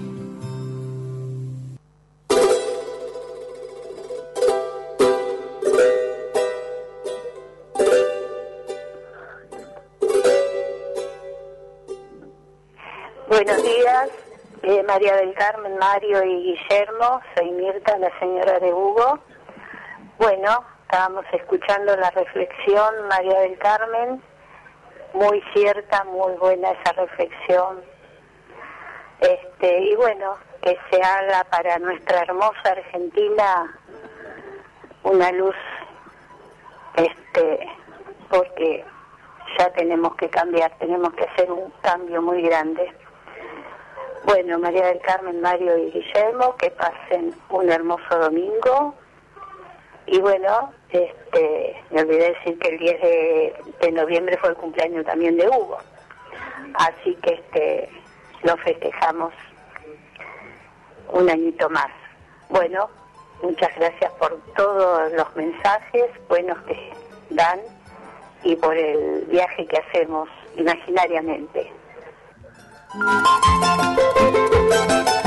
María del Carmen, Mario y Guillermo. Soy Mirta, la señora de Hugo. Bueno, estábamos escuchando la reflexión, María del Carmen. Muy cierta, muy buena esa reflexión. Este, y bueno, que se haga para nuestra hermosa Argentina una luz, este, porque ya tenemos que cambiar, tenemos que hacer un cambio muy grande. Bueno, María del Carmen, Mario y Guillermo, que pasen un hermoso domingo. Y bueno, este, me olvidé decir que el 10 de, de noviembre fue el cumpleaños también de Hugo. Así que este, lo festejamos un añito más. Bueno, muchas gracias por todos los mensajes buenos que dan y por el viaje que hacemos imaginariamente. Hola, soy yo escuchando la radio tratado. Esta mañana estoy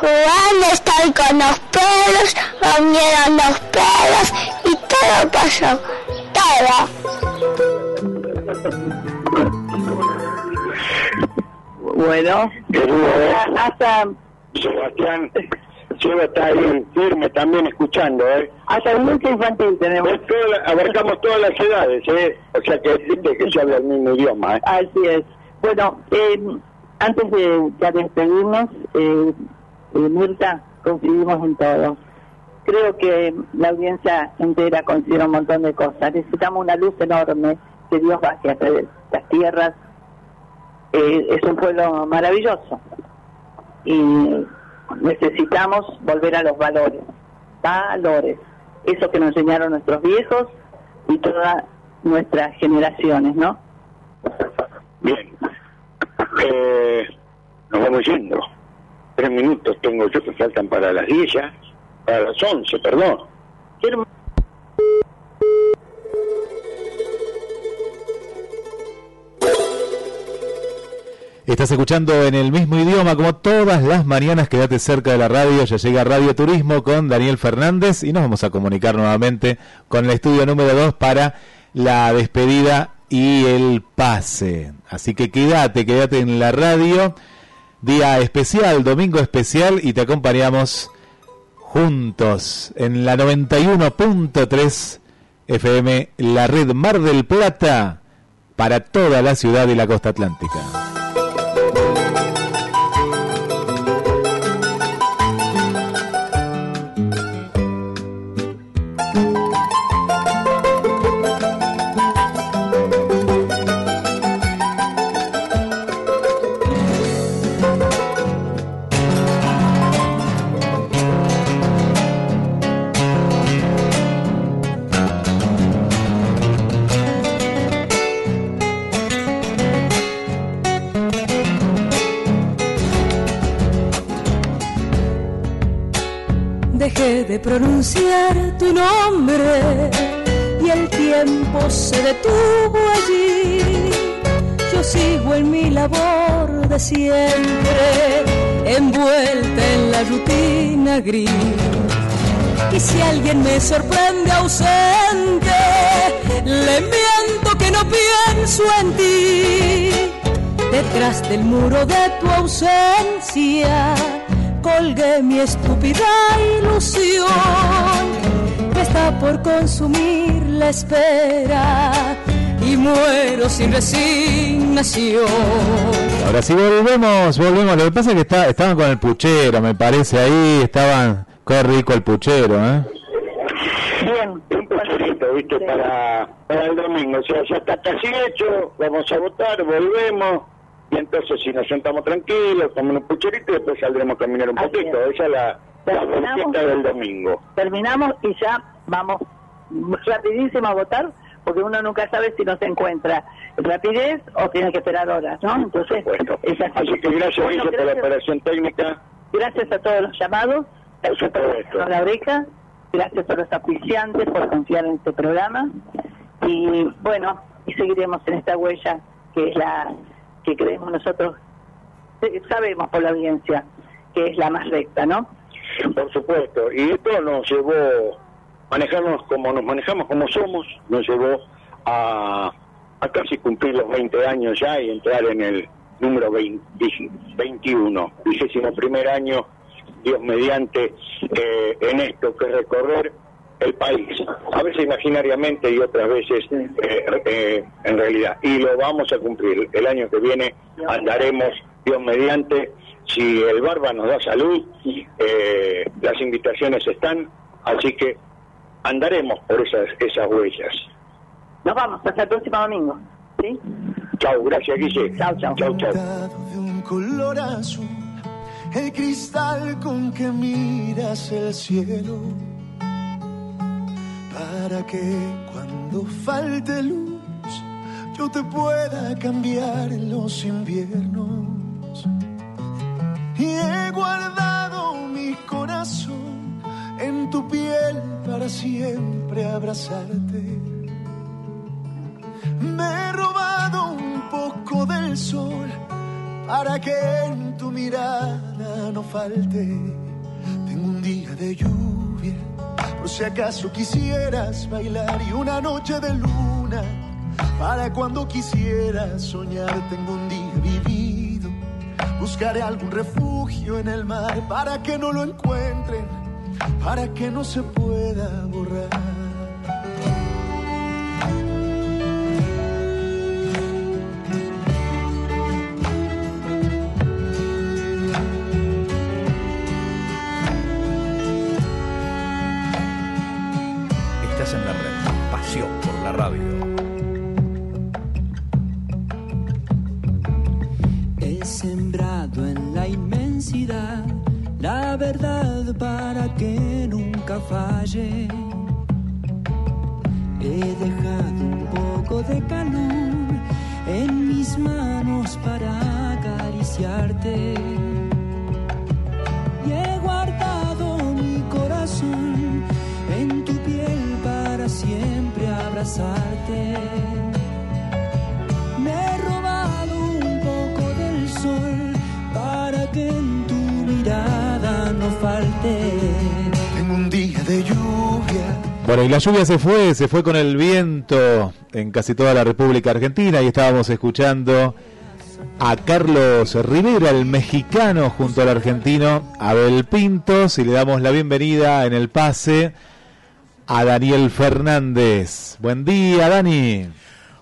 jugando, estoy con los perros, comieron los perros y todo pasó. Todo. Bueno, hasta Sebastián, Seba está ahí firme también escuchando, ¿eh? Hasta el música infantil tenemos. Toda la- abarcamos todas las edades, ¿eh? O sea que existe que se habla el mismo idioma, ¿eh? Así es. Bueno, eh, antes de ya despedirnos, eh, eh, Mirta, coincidimos en todo. Creo que la audiencia entera considera un montón de cosas. Necesitamos una luz enorme que Dios baje a través de las tierras. Eh, es un pueblo maravilloso y necesitamos volver a los valores. Valores. Eso que nos enseñaron nuestros viejos y todas nuestras generaciones, ¿no? Bien. Eh, nos vamos yendo. Tres minutos tengo yo que faltan para las 10 ya. Para las 11, perdón. Estás escuchando en el mismo idioma como todas las mañanas. Quédate cerca de la radio. Ya llega Radio Turismo con Daniel Fernández y nos vamos a comunicar nuevamente con el estudio número 2 para la despedida y el pase. Así que quédate, quédate en la radio. Día especial, domingo especial y te acompañamos juntos en la 91.3 FM, la red Mar del Plata para toda la ciudad y la costa atlántica. De pronunciar tu nombre y el tiempo se detuvo allí. Yo sigo en mi labor de siempre, envuelta en la rutina gris. Y si alguien me sorprende ausente, le miento que no pienso en ti. Detrás del muro de tu ausencia colgué mi estúpida ilusión que está por consumir la espera y muero sin resignación. Ahora sí volvemos, volvemos. Lo que pasa es que está, estaban con el puchero, me parece ahí, estaban, qué rico el puchero, ¿eh? Bien, un pasito, ¿viste? Para, para el domingo. O sea, ya está casi hecho, vamos a votar, volvemos. Y entonces, si nos sentamos tranquilos, tomamos un pucherito y después saldremos a caminar un Así poquito. Esa es la, la Terminamos. fiesta del domingo. Terminamos y ya vamos rapidísimo a votar porque uno nunca sabe si nos encuentra rapidez o tiene que esperar horas, ¿no? Entonces, es así. Así que gracias, Bueno, Guille, por la gracias. operación técnica. Gracias a todos los llamados, gracias a la oreja, gracias a los auspiciantes por confiar en este programa y bueno, y seguiremos en esta huella que es la que creemos nosotros, eh, sabemos por la audiencia que es la más recta, ¿no? Por supuesto. Y esto nos llevó, manejarnos como nos manejamos, como somos, nos llevó a, a casi cumplir los 20 años ya y entrar en el número 20 21, vigésimo primer año, Dios mediante, eh, en esto que recorrer el país, a veces imaginariamente y otras veces eh, eh, en realidad. Y lo vamos a cumplir. El año que viene andaremos, Dios mediante, si el Barba nos da salud, eh, las invitaciones están, así que andaremos por esas, esas huellas. Nos vamos, hasta el próximo domingo. ¿Sí? Chau, gracias Guille. Chau, chau. Chau, chau. de un color azul, el cristal con que miras el cielo, para que cuando falte luz yo te pueda cambiar en los inviernos. Y he guardado mi corazón en tu piel para siempre abrazarte. Me he robado un poco del sol para que en tu mirada no falte. Tengo un día de lluvia, por si acaso quisieras bailar y una noche de luna para cuando quisieras soñar. Tengo un día vivido, buscaré algún refugio en el mar para que no lo encuentren, para que no se pueda borrar. La verdad para que nunca falle. He dejado un poco de calor en mis manos para acariciarte. Y he guardado mi corazón en tu piel para siempre abrazarte. No falte. Tengo un día de lluvia. Bueno, y la lluvia se fue, se fue con el viento en casi toda la República Argentina y estábamos escuchando a Carlos Rivera, el mexicano, junto al argentino Abel Pintos, y le damos la bienvenida en el pase a Daniel Fernández. Buen día, Dani.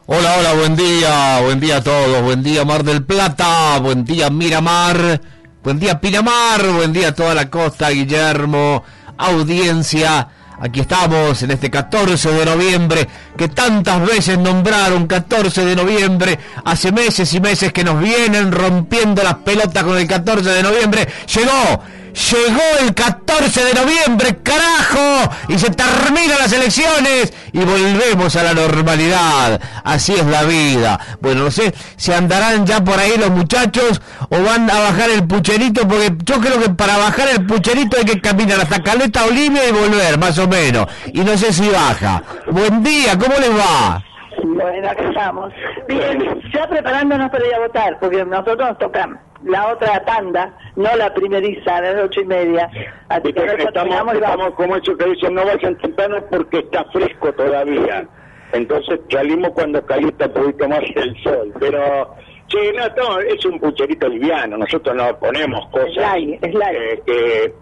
Hola, hola, buen día, buen día a todos, buen día Mar del Plata, buen día Miramar, buen día Pinamar, buen día a toda la costa, Guillermo, audiencia. Aquí estamos en este 14 de noviembre que tantas veces nombraron 14 de noviembre, hace meses y meses que nos vienen rompiendo las pelotas con el 14 de noviembre. Llegó, llegó el 14 de noviembre, carajo, y se terminan las elecciones y volvemos a la normalidad. Así es la vida. Bueno, no sé si andarán ya por ahí los muchachos o van a bajar el pucherito, porque yo creo que para bajar el pucherito hay que caminar hasta Caleta Olivia y volver, más o menos. Y no sé si baja. Buen día, ¿cómo les va? Bueno, acá estamos. Bien, ya preparándonos para ir a votar, porque nosotros nos toca la otra tanda, no la primeriza, a las ocho y media. Así que Estamos, estamos como eso que dicen, no vayan temprano porque está fresco todavía. Entonces salimos cuando calienta un poquito más el sol. Pero, sí, no, no, es un pucherito liviano. Nosotros no ponemos cosas eh, que,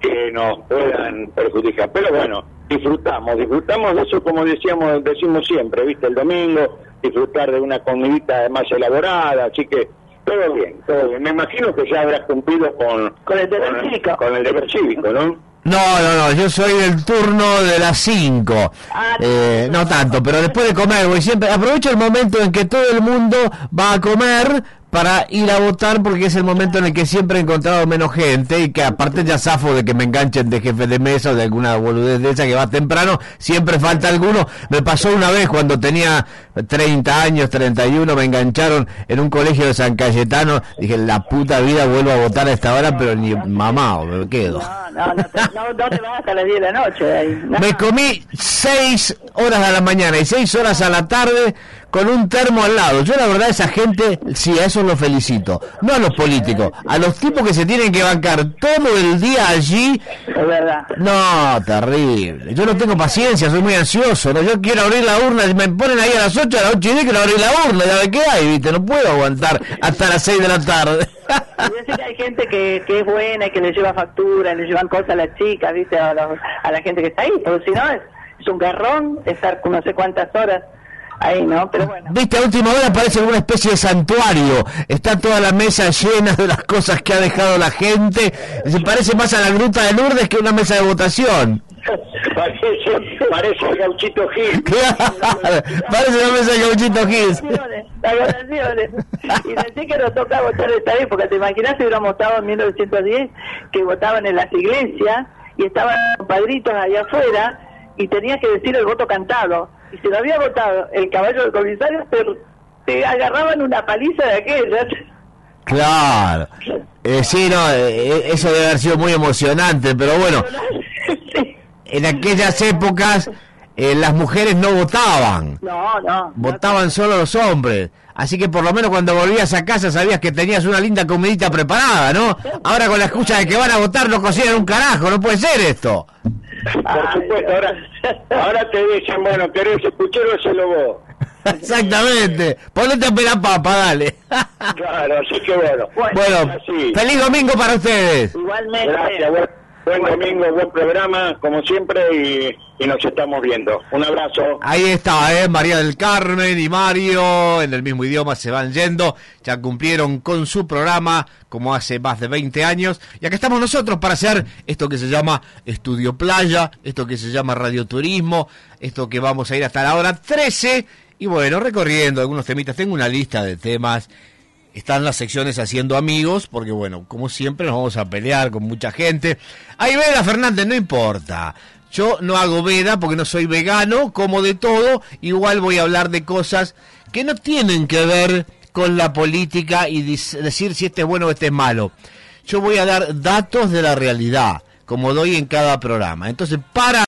que nos puedan perjudicar. Pero bueno, disfrutamos, disfrutamos de eso como decíamos, decimos siempre, ¿viste? El domingo, disfrutar de una comidita más elaborada, así que todo bien, todo bien. Me imagino que ya habrás cumplido con, con el deber cívico. Con el deber cívico, ¿no? No, no, no, yo soy del turno de las 5. Eh, no tanto, pero después de comer, voy siempre. Aprovecho el momento en que todo el mundo va a comer para ir a votar porque es el momento en el que siempre he encontrado menos gente y que aparte ya zafo de que me enganchen de jefe de mesa o de alguna boludez de esa que va temprano, siempre falta alguno. Me pasó una vez cuando tenía 30 años, 31, me engancharon en un colegio de San Cayetano, dije, la puta vida vuelvo a votar a esta hora, pero ni mamá, me quedo. No, no, te, no, no te vas hasta las 10 de la noche. ahí. No. Me comí 6 horas a la mañana y 6 horas a la tarde con un termo al lado. Yo la verdad esa gente, sí, a eso lo felicito. No a los políticos, a los tipos que se tienen que bancar todo el día allí. Es verdad. No, terrible. Yo no tengo paciencia, soy muy ansioso. ¿no? Yo quiero abrir la urna, me ponen ahí a las 8 a las 8 y 10 quiero abrir la urna, ya ve qué hay, viste, no puedo aguantar hasta las 6 de la tarde. Y decir que hay gente que, que es buena y que le lleva factura, le llevan cosas a las chicas, ¿viste? A, los- a la gente que está ahí. Porque si no, es, es un garrón estar no sé cuántas horas ahí, ¿no? Pero bueno. Viste, a última hora parece una especie de santuario. Está toda la mesa llena de las cosas que ha dejado la gente. Se parece más a la gruta de Lourdes que una mesa de votación. Parece, parece el gauchito Gil. Claro, parece una mesa de gauchito Gil. Las votaciones. Y decir que nos toca votar esta época. ¿Te imaginas si hubiéramos estado en 1910 que votaban en las iglesias y estaban los padritos allá afuera y tenías que decir el voto cantado? Y si lo había votado el caballo del comisario, te, te agarraban una paliza de aquellas. Claro. Eh, sí, no, eh, eso debe haber sido muy emocionante, pero bueno, en aquellas épocas eh, las mujeres no votaban, No, no. votaban solo los hombres. Así que por lo menos cuando volvías a casa sabías que tenías una linda comidita preparada, ¿no? Ahora con la excusa de que van a votar no cocinan un carajo, no puede ser esto. Por supuesto, ahora, ahora te dicen, bueno, ¿querés el puchero o lo vos? Exactamente. Ponete a pelar papa, dale. Claro, así que bueno. Bueno, feliz domingo para ustedes. Igualmente. Gracias, buen domingo, buen programa, como siempre, y, y nos estamos viendo. Un abrazo. Ahí está, ¿eh? María del Carmen y Mario, en el mismo idioma se van yendo, ya cumplieron con su programa como hace más de 20 años, y acá estamos nosotros para hacer esto que se llama Estudio Playa, esto que se llama Radioturismo, esto que vamos a ir hasta la hora 13, y bueno, recorriendo algunos temitas, tengo una lista de temas, están las secciones haciendo amigos, porque bueno, como siempre nos vamos a pelear con mucha gente. Ahí Veda Fernández, no importa. Yo no hago veda porque no soy vegano, como de todo, igual voy a hablar de cosas que no tienen que ver con la política y decir si este es bueno o este es malo. Yo voy a dar datos de la realidad, como doy en cada programa. Entonces, para